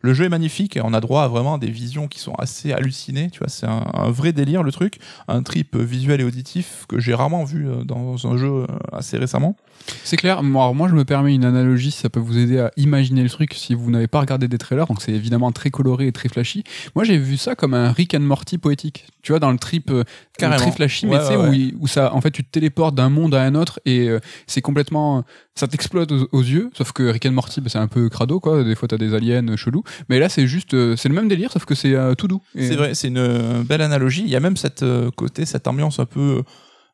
[SPEAKER 2] Le jeu est magnifique et on a droit à vraiment des visions qui sont assez hallucinées. Tu vois, c'est un, vrai délire le truc, un trip visuel et auditif que j'ai rarement vu euh, dans un jeu euh, assez récemment.
[SPEAKER 1] C'est clair. Moi, moi, je me permets une analogie, ça peut vous aider à imaginer le truc si vous n'avez pas regardé des trailers. Donc, c'est évidemment très coloré et très flashy. Moi, j'ai vu ça comme un Rick and Morty poétique. Tu vois, dans le trip euh,
[SPEAKER 2] Carrément.
[SPEAKER 1] très flashy, mais
[SPEAKER 2] Ouais,
[SPEAKER 1] tu sais,
[SPEAKER 2] ouais,
[SPEAKER 1] où, ça, en fait, tu te téléportes d'un monde à un autre et euh, c'est complètement, ça t'explose aux, aux yeux. Sauf que Rick and Morty, bah, c'est un peu crado, quoi. Des fois, t'as des aliens chelous. Mais là, c'est juste, euh, c'est le même délire, sauf que c'est euh, tout doux. Et-
[SPEAKER 2] C'est vrai, c'est une euh, belle analogie. Il y a même cette euh, côté, cette ambiance un peu euh,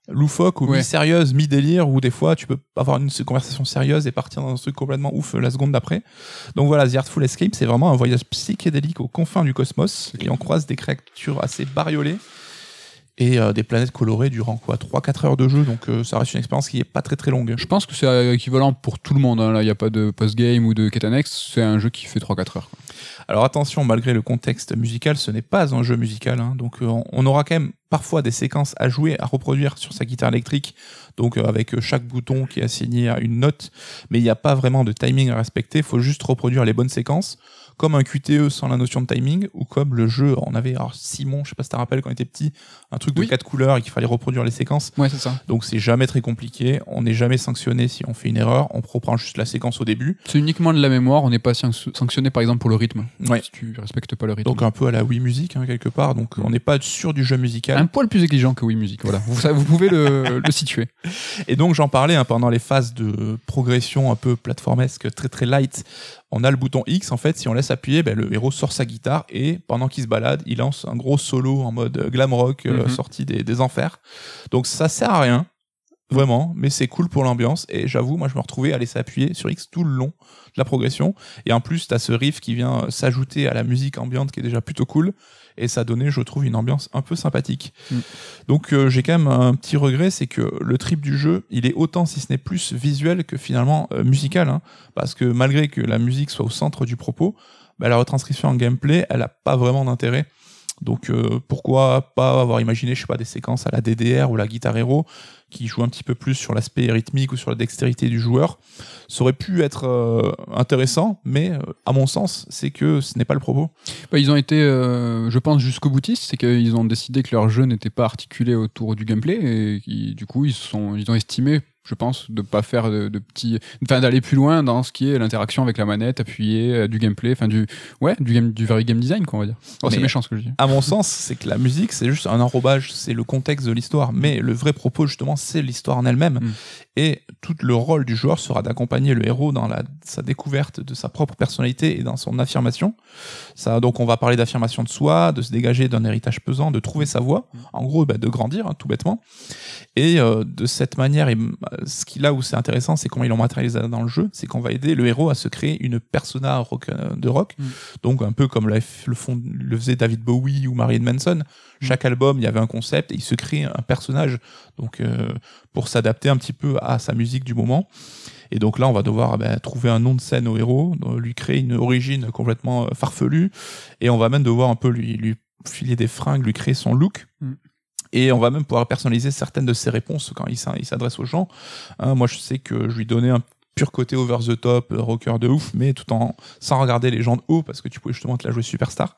[SPEAKER 2] loufoque ou
[SPEAKER 1] Ouais.
[SPEAKER 2] mi-sérieuse, mi-délire, où des fois tu peux avoir une conversation sérieuse et partir dans un truc complètement ouf euh, la seconde d'après. Donc voilà, The Artful Escape, c'est vraiment un voyage psychédélique aux confins du cosmos, et on croise des créatures assez bariolées et euh, des planètes colorées durant quoi 3-4 heures de jeu, donc euh, ça reste une expérience qui est pas très très longue.
[SPEAKER 1] Je pense que c'est euh, équivalent pour tout le monde. hein. Là, il n'y a pas de post-game ou de quête annexe. C'est un jeu qui fait 3-4 heures. quoi.
[SPEAKER 2] Alors attention, malgré le contexte musical, ce n'est pas un jeu musical. hein. donc euh, on- aura quand même parfois des séquences à jouer, à reproduire sur sa guitare électrique, donc avec chaque bouton qui est assigné à une note, mais il n'y a pas vraiment de timing à respecter, il faut juste reproduire les bonnes séquences, comme un QTE sans la notion de timing, ou comme le jeu, on avait, alors Simon, je sais pas si tu te rappelles quand on était petit, un truc de
[SPEAKER 1] Oui.
[SPEAKER 2] quatre couleurs et qu'il fallait reproduire les séquences,
[SPEAKER 1] Ouais, c'est ça.
[SPEAKER 2] donc c'est jamais très compliqué, on n'est jamais sanctionné si on fait une erreur, on reprend juste la séquence au début,
[SPEAKER 1] C'est uniquement de la mémoire. On n'est pas sanc- sanctionné, par exemple, pour le rythme.
[SPEAKER 2] Ouais.
[SPEAKER 1] Si tu respectes pas le rythme.
[SPEAKER 2] donc un peu à la Wii Music hein, quelque part, donc on n'est pas sûr du jeu musical.
[SPEAKER 1] un poil plus exigeant que Wii Music. Voilà. Vous, ça- vous pouvez le, [laughs] le situer.
[SPEAKER 2] Et donc j'en parlais hein, pendant les phases de progression un peu plateformesque, très très light. On a le bouton X en fait, si on laisse appuyer, ben, le héros sort sa guitare et pendant qu'il se balade, il lance un gros solo en mode glam rock euh,
[SPEAKER 1] Mhm.
[SPEAKER 2] sorti des, des enfers. Donc ça sert à rien, vraiment, mais c'est cool pour l'ambiance. Et j'avoue, moi je me retrouvais à laisser appuyer sur X tout le long de la progression. Et en plus, t'as ce riff qui vient euh, s'ajouter à la musique ambiante qui est déjà plutôt cool. Et ça donnait, je trouve, une ambiance un peu sympathique.
[SPEAKER 1] Mm.
[SPEAKER 2] Donc euh, j'ai quand même un petit regret, c'est que le trip du jeu, il est autant, si ce n'est plus visuel que finalement euh, musical. hein. parce que malgré que la musique soit au centre du propos, bah, la retranscription en gameplay, elle a pas vraiment d'intérêt. Donc euh, pourquoi pas avoir imaginé, je sais pas, des séquences à la DDR ou la Guitar Hero qui jouent un petit peu plus sur l'aspect rythmique ou sur la dextérité du joueur. Ça aurait pu être euh, intéressant, mais euh, à mon sens, c'est que ce n'est pas le propos.
[SPEAKER 1] Bah, ils ont été, euh, je pense, jusqu'au boutiste. C'est qu'ils ont décidé que leur jeu n'était pas articulé autour du gameplay. Et qui, du coup, ils, sont, ils ont estimé, je pense, de pas faire de, de petits, enfin d'aller plus loin dans ce qui est l'interaction avec la manette, appuyée, euh, du gameplay, enfin du, ouais, du game, du very game design, quoi, on va dire. Oh, c'est méchant ce que je dis.
[SPEAKER 2] À mon sens, c'est que la musique, c'est juste un enrobage, c'est le contexte de l'histoire. Mais le vrai propos, justement, c'est l'histoire en elle-même.
[SPEAKER 1] Mm.
[SPEAKER 2] Et tout le rôle du joueur sera d'accompagner le héros dans la, sa découverte de sa propre personnalité et dans son affirmation. Ça, donc, on va parler d'affirmation de soi, de se dégager d'un héritage pesant, de trouver sa voie. En gros, bah, de grandir, hein, tout bêtement. Et euh, de cette manière, et, ce qui là où c'est intéressant, c'est comment ils l'ont matérialisé dans le jeu, c'est qu'on va aider le héros à se créer une persona rock, euh, de rock.
[SPEAKER 1] Mm.
[SPEAKER 2] Donc un peu comme l'a- le, fond, le faisait David Bowie ou Marilyn Manson. Chaque album, il y avait un concept et il se crée un personnage. Donc euh, pour s'adapter un petit peu à sa musique du moment. Et donc là, on va devoir ben, trouver un nom de scène au héros, lui créer une origine complètement euh, farfelue, et on va même devoir un peu lui, lui filer des fringues, lui créer son look.
[SPEAKER 1] Mm.
[SPEAKER 2] Et on va même pouvoir personnaliser certaines de ses réponses quand il s'adresse aux gens. Hein, moi, je sais que je lui donnais un pur côté over the top, euh, rocker de ouf, mais tout en sans regarder les gens de haut parce que tu pouvais justement te la jouer superstar.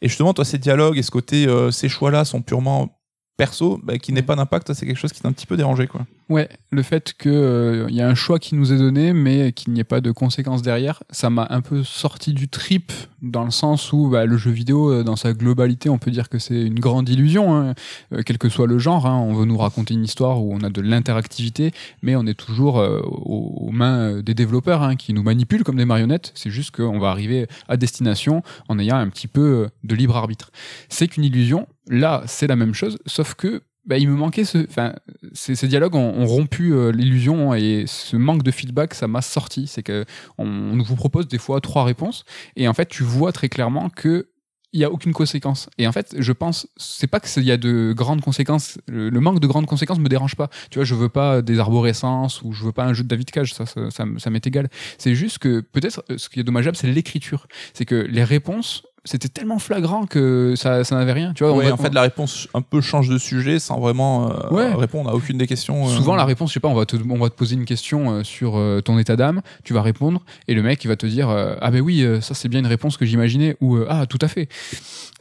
[SPEAKER 2] Et justement, toi, ces dialogues et ce côté, euh, ces choix-là sont purement perso, bah, qui n'ait pas d'impact, c'est quelque chose qui t'a un petit peu dérangé, quoi.
[SPEAKER 1] Ouais, le fait que euh, y a un choix qui nous est donné, mais qu'il n'y ait pas de conséquences derrière, ça m'a un peu sorti du trip dans le sens où bah, le jeu vidéo, euh, dans sa globalité, on peut dire que c'est une grande illusion, hein. Euh, quel que soit le genre. hein. on veut nous raconter une histoire où on a de l'interactivité, mais on est toujours euh, aux, mains des développeurs hein, qui nous manipulent comme des marionnettes. C'est juste qu'on va arriver à destination en ayant un petit peu de libre arbitre. C'est qu'une illusion. Là, c'est la même chose, sauf que bah, il me manquait ce, enfin, ces, dialogues ont, rompu euh, l'illusion et ce manque de feedback, ça m'a sorti. C'est que on, on vous propose des fois trois réponses et en fait, tu vois très clairement que il y a aucune conséquence. Et en fait, je pense, c'est pas qu'il y a de grandes conséquences. Le, manque de grandes conséquences me dérange pas. Tu vois, je veux pas des arborescences ou je veux pas un jeu de David Cage. Ça, ça, m'est égal. C'est juste que peut-être ce qui est dommageable, c'est l'écriture. C'est que les réponses, c'était tellement flagrant que ça, ça n'avait rien. Tu vois,
[SPEAKER 2] Ouais, en fait, la réponse un peu change de sujet sans vraiment euh,
[SPEAKER 1] Ouais.
[SPEAKER 2] répondre à aucune des questions. euh.
[SPEAKER 1] Souvent, la réponse, je sais pas, on va te, on va te poser une question euh, sur ton état d'âme, tu vas répondre, et le mec, il va te dire, ah ben oui, ça c'est bien une réponse que j'imaginais, ou ah, tout à fait.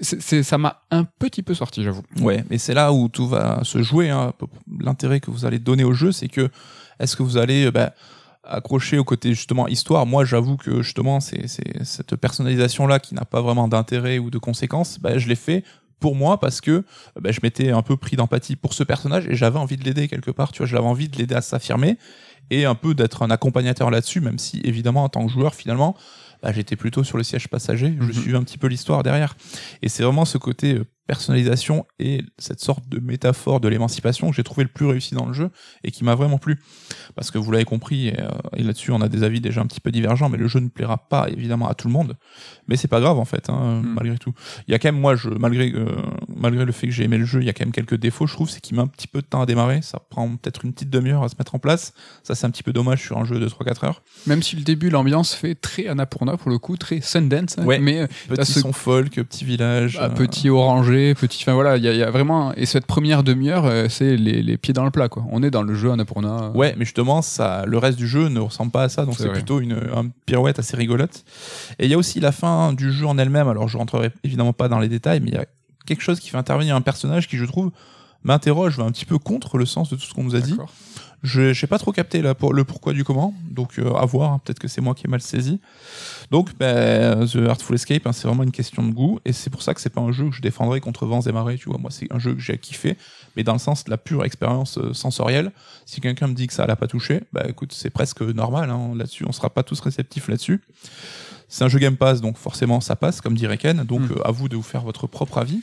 [SPEAKER 1] C'est, ça m'a un petit peu sorti, j'avoue.
[SPEAKER 2] Ouais, mais c'est là où tout va se jouer. hein. L'intérêt que vous allez donner au jeu, c'est que est-ce que vous allez bah, accrocher au côté justement histoire Moi, j'avoue que justement, c'est c'est cette personnalisation-là qui n'a pas vraiment d'intérêt ou de conséquences. Bah, je l'ai fait pour moi parce que bah, je m'étais un peu pris d'empathie pour ce personnage et j'avais envie de l'aider quelque part. Tu vois, j'avais envie de l'aider à s'affirmer et un peu d'être un accompagnateur là-dessus, même si évidemment en tant que joueur finalement. bah, j'étais plutôt sur le siège passager, je
[SPEAKER 1] Mhm.
[SPEAKER 2] suivais un petit peu l'histoire derrière. Et c'est vraiment ce côté euh, personnalisation et cette sorte de métaphore de l'émancipation que j'ai trouvé le plus réussi dans le jeu et qui m'a vraiment plu. Parce que vous l'avez compris, et, euh, et là-dessus on a des avis déjà un petit peu divergents, mais le jeu ne plaira pas évidemment à tout le monde. Mais c'est pas grave en fait, hein,
[SPEAKER 1] Mm.
[SPEAKER 2] malgré tout. Il y a quand même, moi, je, malgré, euh, malgré le fait que j'ai aimé le jeu, il y a quand même quelques défauts, je trouve, c'est qu'il met un petit peu de temps à démarrer. Ça prend peut-être une petite demi-heure à se mettre en place. Ça, c'est un petit peu dommage sur un jeu de 3-4 heures.
[SPEAKER 1] Même si le début, l'ambiance fait très Annapurna pour le coup, très Sundance, hein,
[SPEAKER 2] Ouais.
[SPEAKER 1] mais euh,
[SPEAKER 2] Petit
[SPEAKER 1] ce-
[SPEAKER 2] son folk, petit village.
[SPEAKER 1] ah,
[SPEAKER 2] euh,
[SPEAKER 1] petit orangé, petit, enfin voilà, il y, a- il y a vraiment, et cette première demi-heure, euh, c'est les, les pieds dans le plat, quoi. On est dans le jeu Annapurna.
[SPEAKER 2] Ouais, mais justement, ça, le reste du jeu ne ressemble pas à ça, donc
[SPEAKER 1] C'est
[SPEAKER 2] plutôt une, une pirouette assez rigolote. Et il y a aussi la fin du jeu en elle-même. Alors, je rentrerai évidemment pas dans les détails, mais il y a quelque chose qui fait intervenir un personnage qui, je trouve, m'interroge, va un petit peu contre le sens de tout ce qu'on nous a dit. Je j'ai pas trop capté pour, le pourquoi du comment, donc euh, à voir, hein, peut-être que c'est moi qui ai mal saisi. Donc, ben, The Artful Escape, hein, c'est vraiment une question de goût, et c'est pour ça que c'est pas un jeu que je défendrai contre vents et marées, tu vois. Moi, c'est un jeu que j'ai kiffé, mais dans le sens de la pure expérience euh, sensorielle. Si quelqu'un me dit que ça l'a pas touché, bah écoute, c'est presque normal hein, là-dessus, on sera pas tous réceptifs là-dessus. C'est un jeu Game Pass, donc forcément ça passe, comme dirait Ken, donc
[SPEAKER 1] Mm.
[SPEAKER 2] euh, à vous de vous faire votre propre avis.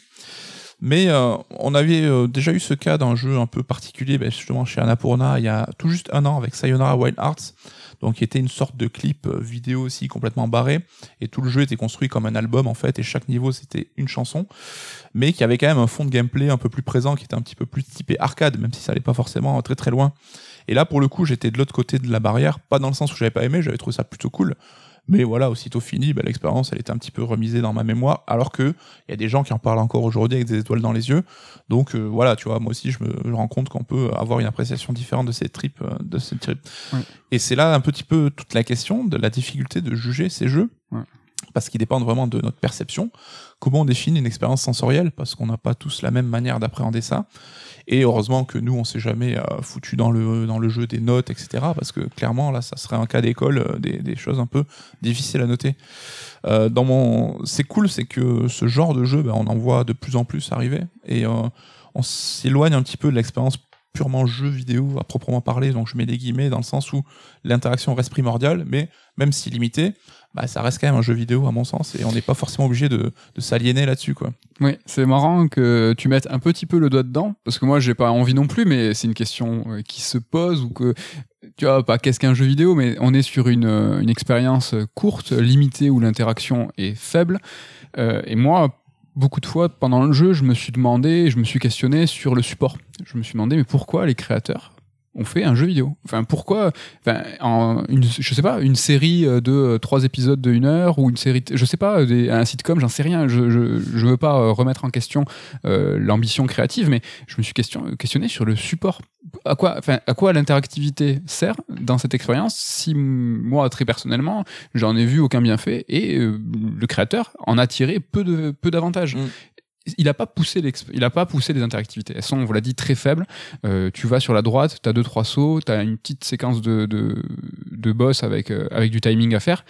[SPEAKER 2] Mais euh, on avait euh, déjà eu ce cas d'un jeu un peu particulier, ben, justement chez Annapurna, il y a tout juste un an avec Sayonara Wild Hearts, donc qui était une sorte de clip vidéo aussi complètement barré, et tout le jeu était construit comme un album en fait, et chaque niveau c'était une chanson, mais qui avait quand même un fond de gameplay un peu plus présent, qui était un petit peu plus typé arcade, même si ça allait pas forcément très très loin. Et là pour le coup j'étais de l'autre côté de la barrière, pas dans le sens où j'avais pas aimé, j'avais trouvé ça plutôt cool, mais voilà, aussitôt fini, bah, l'expérience, elle était un petit peu remisée dans ma mémoire, alors que il y a des gens qui en parlent encore aujourd'hui avec des étoiles dans les yeux. Donc euh, voilà, tu vois, moi aussi, je me je rends compte qu'on peut avoir une appréciation différente de ces trips, euh, de ces trips.
[SPEAKER 1] Ouais.
[SPEAKER 2] Et c'est là un petit peu toute la question de la difficulté de juger ces jeux.
[SPEAKER 1] Ouais.
[SPEAKER 2] Parce qu'ils dépendent vraiment de notre perception. Comment on définit une expérience sensorielle? Parce qu'on n'a pas tous la même manière d'appréhender ça. Et heureusement que nous, on s'est jamais euh, foutu dans le, jeu des notes, etc. Parce que clairement, là, ça serait un cas d'école, euh, des, des choses un peu difficiles à noter. Euh, dans mon, c'est cool, c'est que ce genre de jeu, ben, on en voit de plus en plus arriver. Et euh, on s'éloigne un petit peu de l'expérience purement jeu vidéo à proprement parler, donc je mets des guillemets dans le sens où l'interaction reste primordiale, mais même si limitée, bah, ça reste quand même un jeu vidéo à mon sens, et on n'est pas forcément obligé de, s'aliéner là-dessus. quoi.
[SPEAKER 1] Oui, c'est marrant que tu mettes un petit peu le doigt dedans, parce que moi j'ai pas envie non plus, mais c'est une question euh, qui se pose, ou que, tu vois, pas qu'est-ce qu'un jeu vidéo, mais on est sur une, euh, expérience courte, limitée, où l'interaction est faible, euh, et moi, beaucoup de fois pendant le jeu, je me suis demandé, je me suis questionné sur le support. Je me suis demandé, mais pourquoi les créateurs ont fait un jeu vidéo Enfin, pourquoi enfin, en Je sais pas, une série de euh, trois épisodes de une heure ou une série, je sais pas, des, un sitcom, j'en sais rien. Je, je, je veux pas euh, remettre en question euh, l'ambition créative, mais je me suis question, questionné sur le support. À quoi, à quoi l'interactivité sert dans cette expérience Si moi, très personnellement, j'en ai vu aucun bienfait et euh, le créateur en a tiré peu de d'avantages.
[SPEAKER 2] Mm
[SPEAKER 1] il a pas poussé il a pas poussé les interactivités. Elles sont on vous l'a dit très faibles. Euh, tu vas sur la droite tu as deux trois sauts tu as une petite séquence de de, de boss avec euh, avec du timing à faire.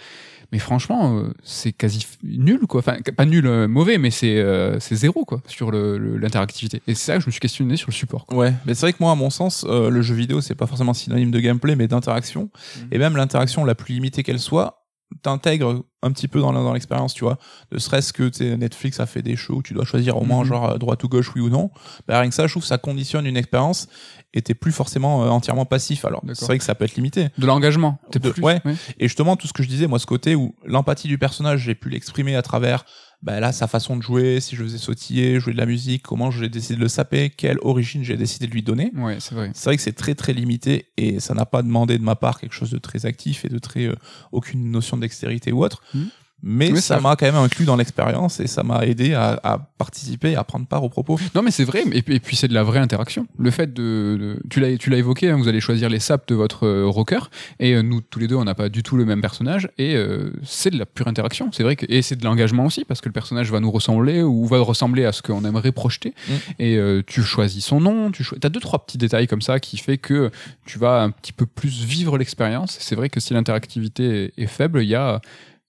[SPEAKER 1] Mais franchement euh, c'est quasi nul quoi. Enfin pas nul euh, mauvais mais c'est euh, c'est zéro quoi sur le l'interactivité. Et c'est ça que je me suis questionné sur le support quoi.
[SPEAKER 2] Ouais, mais c'est vrai que moi, à mon sens, euh, le jeu vidéo, c'est pas forcément synonyme de gameplay, mais d'interaction. Et même l'interaction la plus limitée qu'elle soit, t'intègres un petit peu dans l'expérience, tu vois. Ne serait-ce que Netflix a fait des shows où tu dois choisir au moins
[SPEAKER 1] Mhm.
[SPEAKER 2] genre euh, droite ou gauche, oui ou non. Bah, rien que ça, je trouve que ça conditionne une expérience et t'es plus forcément euh, entièrement passif. Alors, c'est vrai que ça peut être limité.
[SPEAKER 1] de l'engagement
[SPEAKER 2] ouais. Et justement, tout ce que je disais, moi, ce côté où l'empathie du personnage, j'ai pu l'exprimer à travers bah, là, sa façon de jouer, si je faisais sautiller, jouer de la musique, comment j'ai décidé de le saper, quelle origine j'ai décidé de lui donner.
[SPEAKER 1] ouais c'est vrai
[SPEAKER 2] C'est vrai que c'est très très limité et ça n'a pas demandé de ma part quelque chose de très actif et de très euh, aucune notion de dextérité ou autre.
[SPEAKER 1] Mhm.
[SPEAKER 2] Mais
[SPEAKER 1] Oui,
[SPEAKER 2] ça m'a quand même inclus dans l'expérience et ça m'a aidé à, à participer à prendre part aux propos.
[SPEAKER 1] Non mais c'est vrai, et puis, et puis c'est de la vraie interaction. Le fait de, de- tu l'as tu l'as évoqué, hein, vous allez choisir les sapes de votre euh, rocker, et euh, nous tous les deux on n'a pas du tout le même personnage, et euh, c'est de la pure interaction. C'est vrai que et c'est de l'engagement aussi parce que le personnage va nous ressembler ou va ressembler à ce qu'on aimerait projeter,
[SPEAKER 2] Mm.
[SPEAKER 1] et euh, tu choisis son nom, tu cho- as deux trois petits détails comme ça qui fait que tu vas un petit peu plus vivre l'expérience. C'est vrai que si l'interactivité est, est faible, il y a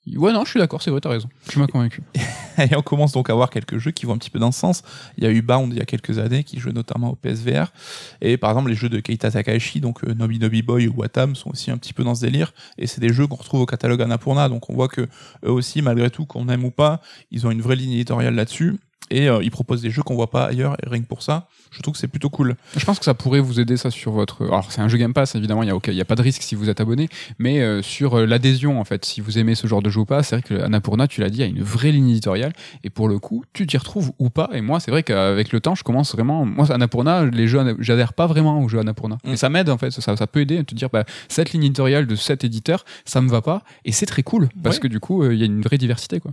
[SPEAKER 1] Ouais, non, je suis d'accord, c'est vrai, t'as raison. Tu m'as convaincu. [laughs]
[SPEAKER 2] Et on commence donc à voir quelques jeux qui vont un petit peu dans ce sens. Il y a eu Bound il y a quelques années qui jouait notamment au PSVR. Et par exemple, les jeux de Keita Takahashi, donc euh, Nobi Nobi Boy ou Watam, sont aussi un petit peu dans ce délire. Et c'est des jeux qu'on retrouve au catalogue Annapurna. Donc on voit que eux aussi, malgré tout, qu'on aime ou pas, ils ont une vraie ligne éditoriale là-dessus. Et euh, ils proposent des jeux qu'on voit pas ailleurs. Et rien que pour ça, je trouve que c'est plutôt cool.
[SPEAKER 1] Je pense que ça pourrait vous aider ça sur votre. Alors c'est un jeu Game Pass évidemment, il y a aucun- il y a pas de risque si vous êtes abonné, mais euh, sur euh, l'adhésion en fait, si vous aimez ce genre de jeu ou pas, c'est vrai que Annapurna, tu l'as dit, a une vraie ligne éditoriale et pour le coup, tu t'y retrouves ou pas. Et moi, c'est vrai qu'avec le temps, je commence vraiment. Moi, Annapurna, les jeux, j'adhère pas vraiment aux jeux Annapurna.
[SPEAKER 2] Mm.
[SPEAKER 1] Et ça m'aide en fait, ça, ça peut aider à te dire, bah cette ligne éditoriale de cet éditeur, ça me va pas et c'est très cool parce
[SPEAKER 2] Ouais.
[SPEAKER 1] que du coup, euh, il y a une vraie diversité quoi.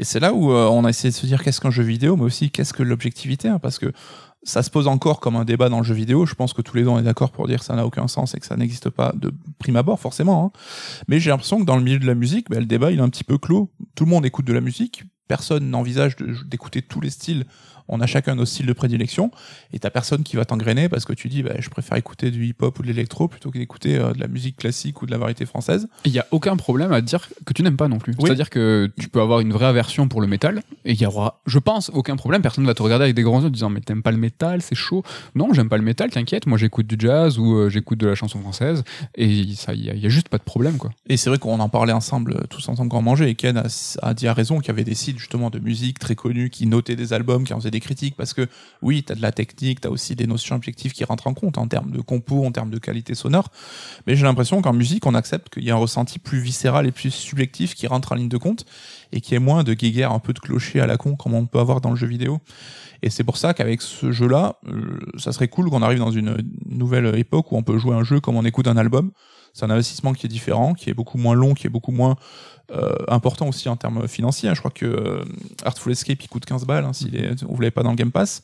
[SPEAKER 2] Et c'est là où euh, on a essayé de se dire qu'est-ce qu'un jeu vidéo, mais aussi qu'est-ce que l'objectivité, hein, parce que ça se pose encore comme un débat dans le jeu vidéo. Je pense que tous les deux on est d'accord pour dire que ça n'a aucun sens et que ça n'existe pas de prime abord forcément. hein. Mais j'ai l'impression que dans le milieu de la musique, bah, le débat il est un petit peu clos. Tout le monde écoute de la musique, personne n'envisage d'écouter tous les styles. On a chacun nos styles de prédilection et t'as personne qui va t'engrainer parce que tu dis bah, je préfère écouter du hip-hop ou de l'électro plutôt que d'écouter euh, de la musique classique ou de la variété française.
[SPEAKER 1] Il y a aucun problème à dire que tu n'aimes pas non plus.
[SPEAKER 2] Oui.
[SPEAKER 1] C'est-à-dire que tu peux avoir une vraie aversion pour le métal et il y aura, je pense, aucun problème. Personne ne va te regarder avec des grands yeux en disant mais t'aimes pas le métal, c'est chaud. Non, j'aime pas le métal, t'inquiète. Moi j'écoute du jazz ou euh, j'écoute de la chanson française et ça, il y, a- il y a juste pas de problème quoi.
[SPEAKER 2] Et c'est vrai qu'on en parlait ensemble, euh, tous ensemble quand on mangeait, et Ken a, a dit à raison qu'il y avait des sites justement de musique très connus qui notaient des albums, qui en faisaient des critiques, parce que oui, t'as de la technique, t'as aussi des notions objectives qui rentrent en compte en termes de compo, en termes de qualité sonore, mais j'ai l'impression qu'en musique, on accepte qu'il y a un ressenti plus viscéral et plus subjectif qui rentre en ligne de compte, et qui est moins de guéguerre un peu de clocher à la con, comme on peut avoir dans le jeu vidéo. Et c'est pour ça qu'avec ce jeu-là, euh, ça serait cool qu'on arrive dans une nouvelle époque où on peut jouer un jeu comme on écoute un album. C'est un investissement qui est différent, qui est beaucoup moins long, qui est beaucoup moins euh, important aussi en termes financiers. Je crois que euh, Artful Escape il coûte 15 balles hein, s'il est, vous l'avez pas dans le Game Pass.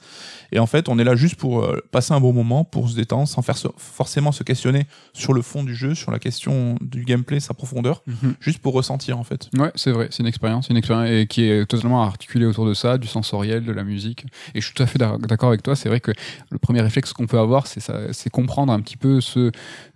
[SPEAKER 2] Et en fait, on est là juste pour euh, passer un bon moment, pour se détendre, sans faire forcément se questionner sur le fond du jeu, sur la question du gameplay, sa profondeur, juste pour ressentir en fait.
[SPEAKER 1] Ouais, c'est vrai, c'est une expérience une expérience et qui est totalement articulée autour de ça, du sensoriel, de la musique. Et je suis tout à fait d'accord avec toi. C'est vrai que le premier réflexe qu'on peut avoir, c'est ça, c'est comprendre un petit peu ce,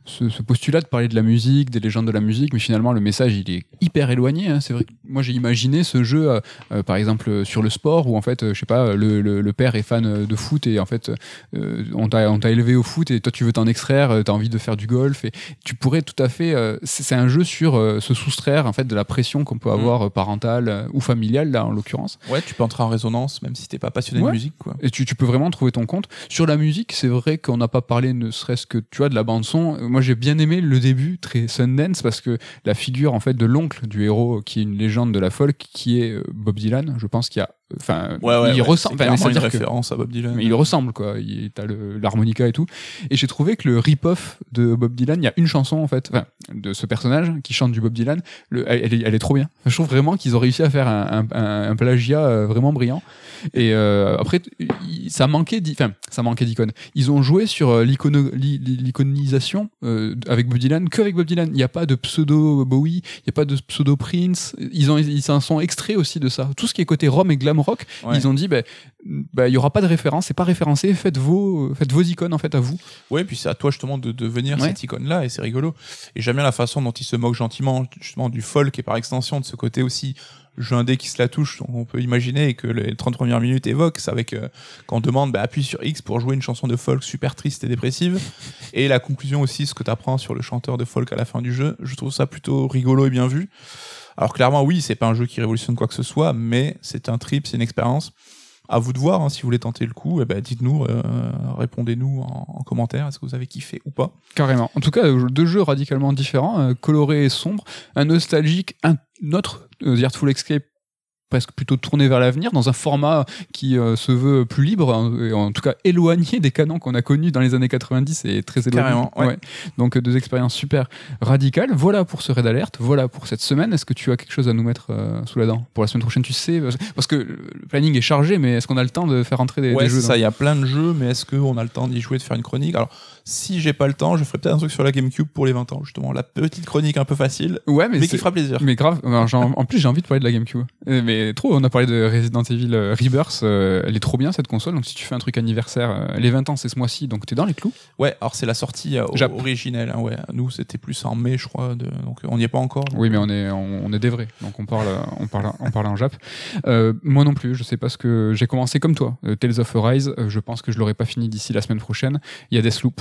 [SPEAKER 1] ce, ce, postulat de parler de la musique, des légendes de la musique, mais finalement le message il est hyper éloigné. Hein. C'est vrai que moi j'ai imaginé ce jeu, euh, euh, par exemple sur le sport, où en fait, euh, je sais pas, le, le, le, père est fan de foot et en fait euh, on t'a élevé au foot et toi tu veux t'en extraire, t'as envie de faire du golf et tu pourrais tout à fait. c'est un jeu sur se soustraire en fait de la pression qu'on peut mmh. avoir parentale ou familiale là en l'occurrence.
[SPEAKER 2] Ouais, tu peux entrer en résonance même si t'es pas passionné de musique quoi.
[SPEAKER 1] Et tu, tu peux vraiment trouver ton compte. Sur la musique, c'est vrai qu'on n'a pas parlé ne serait-ce que tu vois de la bande son. Moi j'ai bien aimé le début, très Sundance, parce que la figure en fait de l'oncle du héros, qui est une légende de la folk, qui est euh, Bob Dylan, je pense qu'il y a Enfin, il ressemble.
[SPEAKER 2] Enfin, une référence à Bob Dylan.
[SPEAKER 1] Mais il ressemble quoi. Il t'as l'harmonica et tout. Et j'ai trouvé que le rip-off de Bob Dylan, il y a une chanson en fait, enfin, de ce personnage qui chante du Bob Dylan. Le, elle, est, elle, est, trop bien. Je trouve vraiment qu'ils ont réussi à faire un, un, un, plagiat euh, vraiment brillant. Et euh, après, ça manquait, enfin, ça manquait d'icônes. Ils ont joué sur euh, l'iconisation euh, avec Bob Dylan, que avec Bob Dylan. Il n'y a pas de pseudo Bowie, il n'y a pas de pseudo Prince. Ils ont, ils s'en sont extraits aussi de ça. Tout ce qui est côté Rome et glam rock, ils ont dit, bah, bah, il y aura pas de référence, c'est pas référencé, faites vos, faites vos icônes en fait à vous.
[SPEAKER 2] Ouais, puis c'est à toi justement de devenir cette icône-là et c'est rigolo. Et j'aime bien la façon dont ils se moquent gentiment justement du folk et par extension de ce côté aussi jeu indé qui se la touche, on peut imaginer que les 30 premières minutes évoquent, c'est avec euh, quand on demande bah, appuie sur X pour jouer une chanson de folk super triste et dépressive, et la conclusion aussi, ce que tu apprends sur le chanteur de folk à la fin du jeu, je trouve ça plutôt rigolo et bien vu. Alors clairement oui, c'est pas un jeu qui révolutionne quoi que ce soit, mais c'est un trip, c'est une expérience. À vous de voir, hein, si vous voulez tenter le coup, eh ben, dites-nous, euh, répondez-nous en, commentaire, est-ce que vous avez kiffé ou pas?
[SPEAKER 1] Carrément. En tout cas, deux jeux radicalement différents, euh, coloré et sombre, un nostalgique, un autre The Artful Escape presque plutôt tourné vers l'avenir, dans un format qui euh, se veut plus libre, hein, et en tout cas éloigné des canons qu'on a connus dans les années 90 et très éloigné.
[SPEAKER 2] Ouais.
[SPEAKER 1] Donc deux expériences super radicales. Voilà pour ce raid alerte, voilà pour cette semaine. Est-ce que tu as quelque chose à nous mettre euh, sous la dent pour la semaine prochaine? Tu sais, parce que le planning est chargé, mais est-ce qu'on a le temps de faire entrer des,
[SPEAKER 2] ouais,
[SPEAKER 1] des jeux
[SPEAKER 2] ça, il y a plein de jeux, mais est-ce qu'on a le temps d'y jouer, de faire une chronique? Alors si j'ai pas le temps, je ferai peut-être un truc sur la GameCube pour les 20 ans, justement, la petite chronique un peu facile,
[SPEAKER 1] ouais, mais,
[SPEAKER 2] qui fera plaisir.
[SPEAKER 1] Mais grave, en plus j'ai envie de parler de la GameCube. Euh, mais trop, on a parlé de Resident Evil euh, Rebirth, euh, elle est trop bien cette console, donc si tu fais un truc anniversaire, les 20 ans c'est ce mois-ci, donc t'es dans les clous.
[SPEAKER 2] Ouais, alors c'est la sortie originelle, hein, ouais. Nous c'était plus en mai je crois, de... donc on n'y est pas encore.
[SPEAKER 1] Oui, mais on est, on, est des vrais, donc on parle, on parle, on parle en Jap. moi non plus, je sais pas ce que j'ai commencé comme toi, Tales of Arise, je pense que je l'aurai pas fini d'ici la semaine prochaine. Il y a Deathloop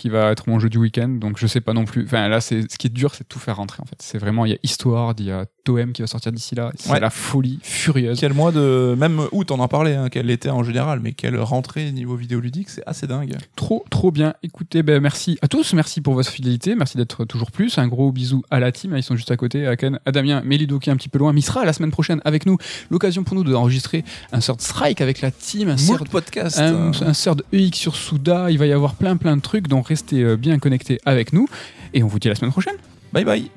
[SPEAKER 1] qui va être mon jeu du week-end. Donc je sais pas non plus. Enfin là, c'est ce qui est dur, c'est de tout faire rentrer en fait. C'est vraiment il y a Histoire, il y a Toem qui va sortir d'ici là. C'est la folie furieuse.
[SPEAKER 2] Quel mois de même août, on en parlait, hein, quel était en général, mais quelle rentrée niveau vidéoludique, c'est assez dingue.
[SPEAKER 1] Trop trop bien. Écoutez, ben merci à tous, merci pour votre fidélité, merci d'être toujours plus. Un gros bisou à la team, ils sont juste à côté, à Ken, à Damien, Mélido qui est un petit peu loin, mais il sera la semaine prochaine avec nous. L'occasion pour nous d'enregistrer un sort de strike avec la team, un
[SPEAKER 2] sort de podcast,
[SPEAKER 1] un, un sort de EX sur Souda. Il va y avoir plein plein de trucs, donc restez euh, bien connectés avec nous. Et on vous dit à la semaine prochaine.
[SPEAKER 2] Bye bye.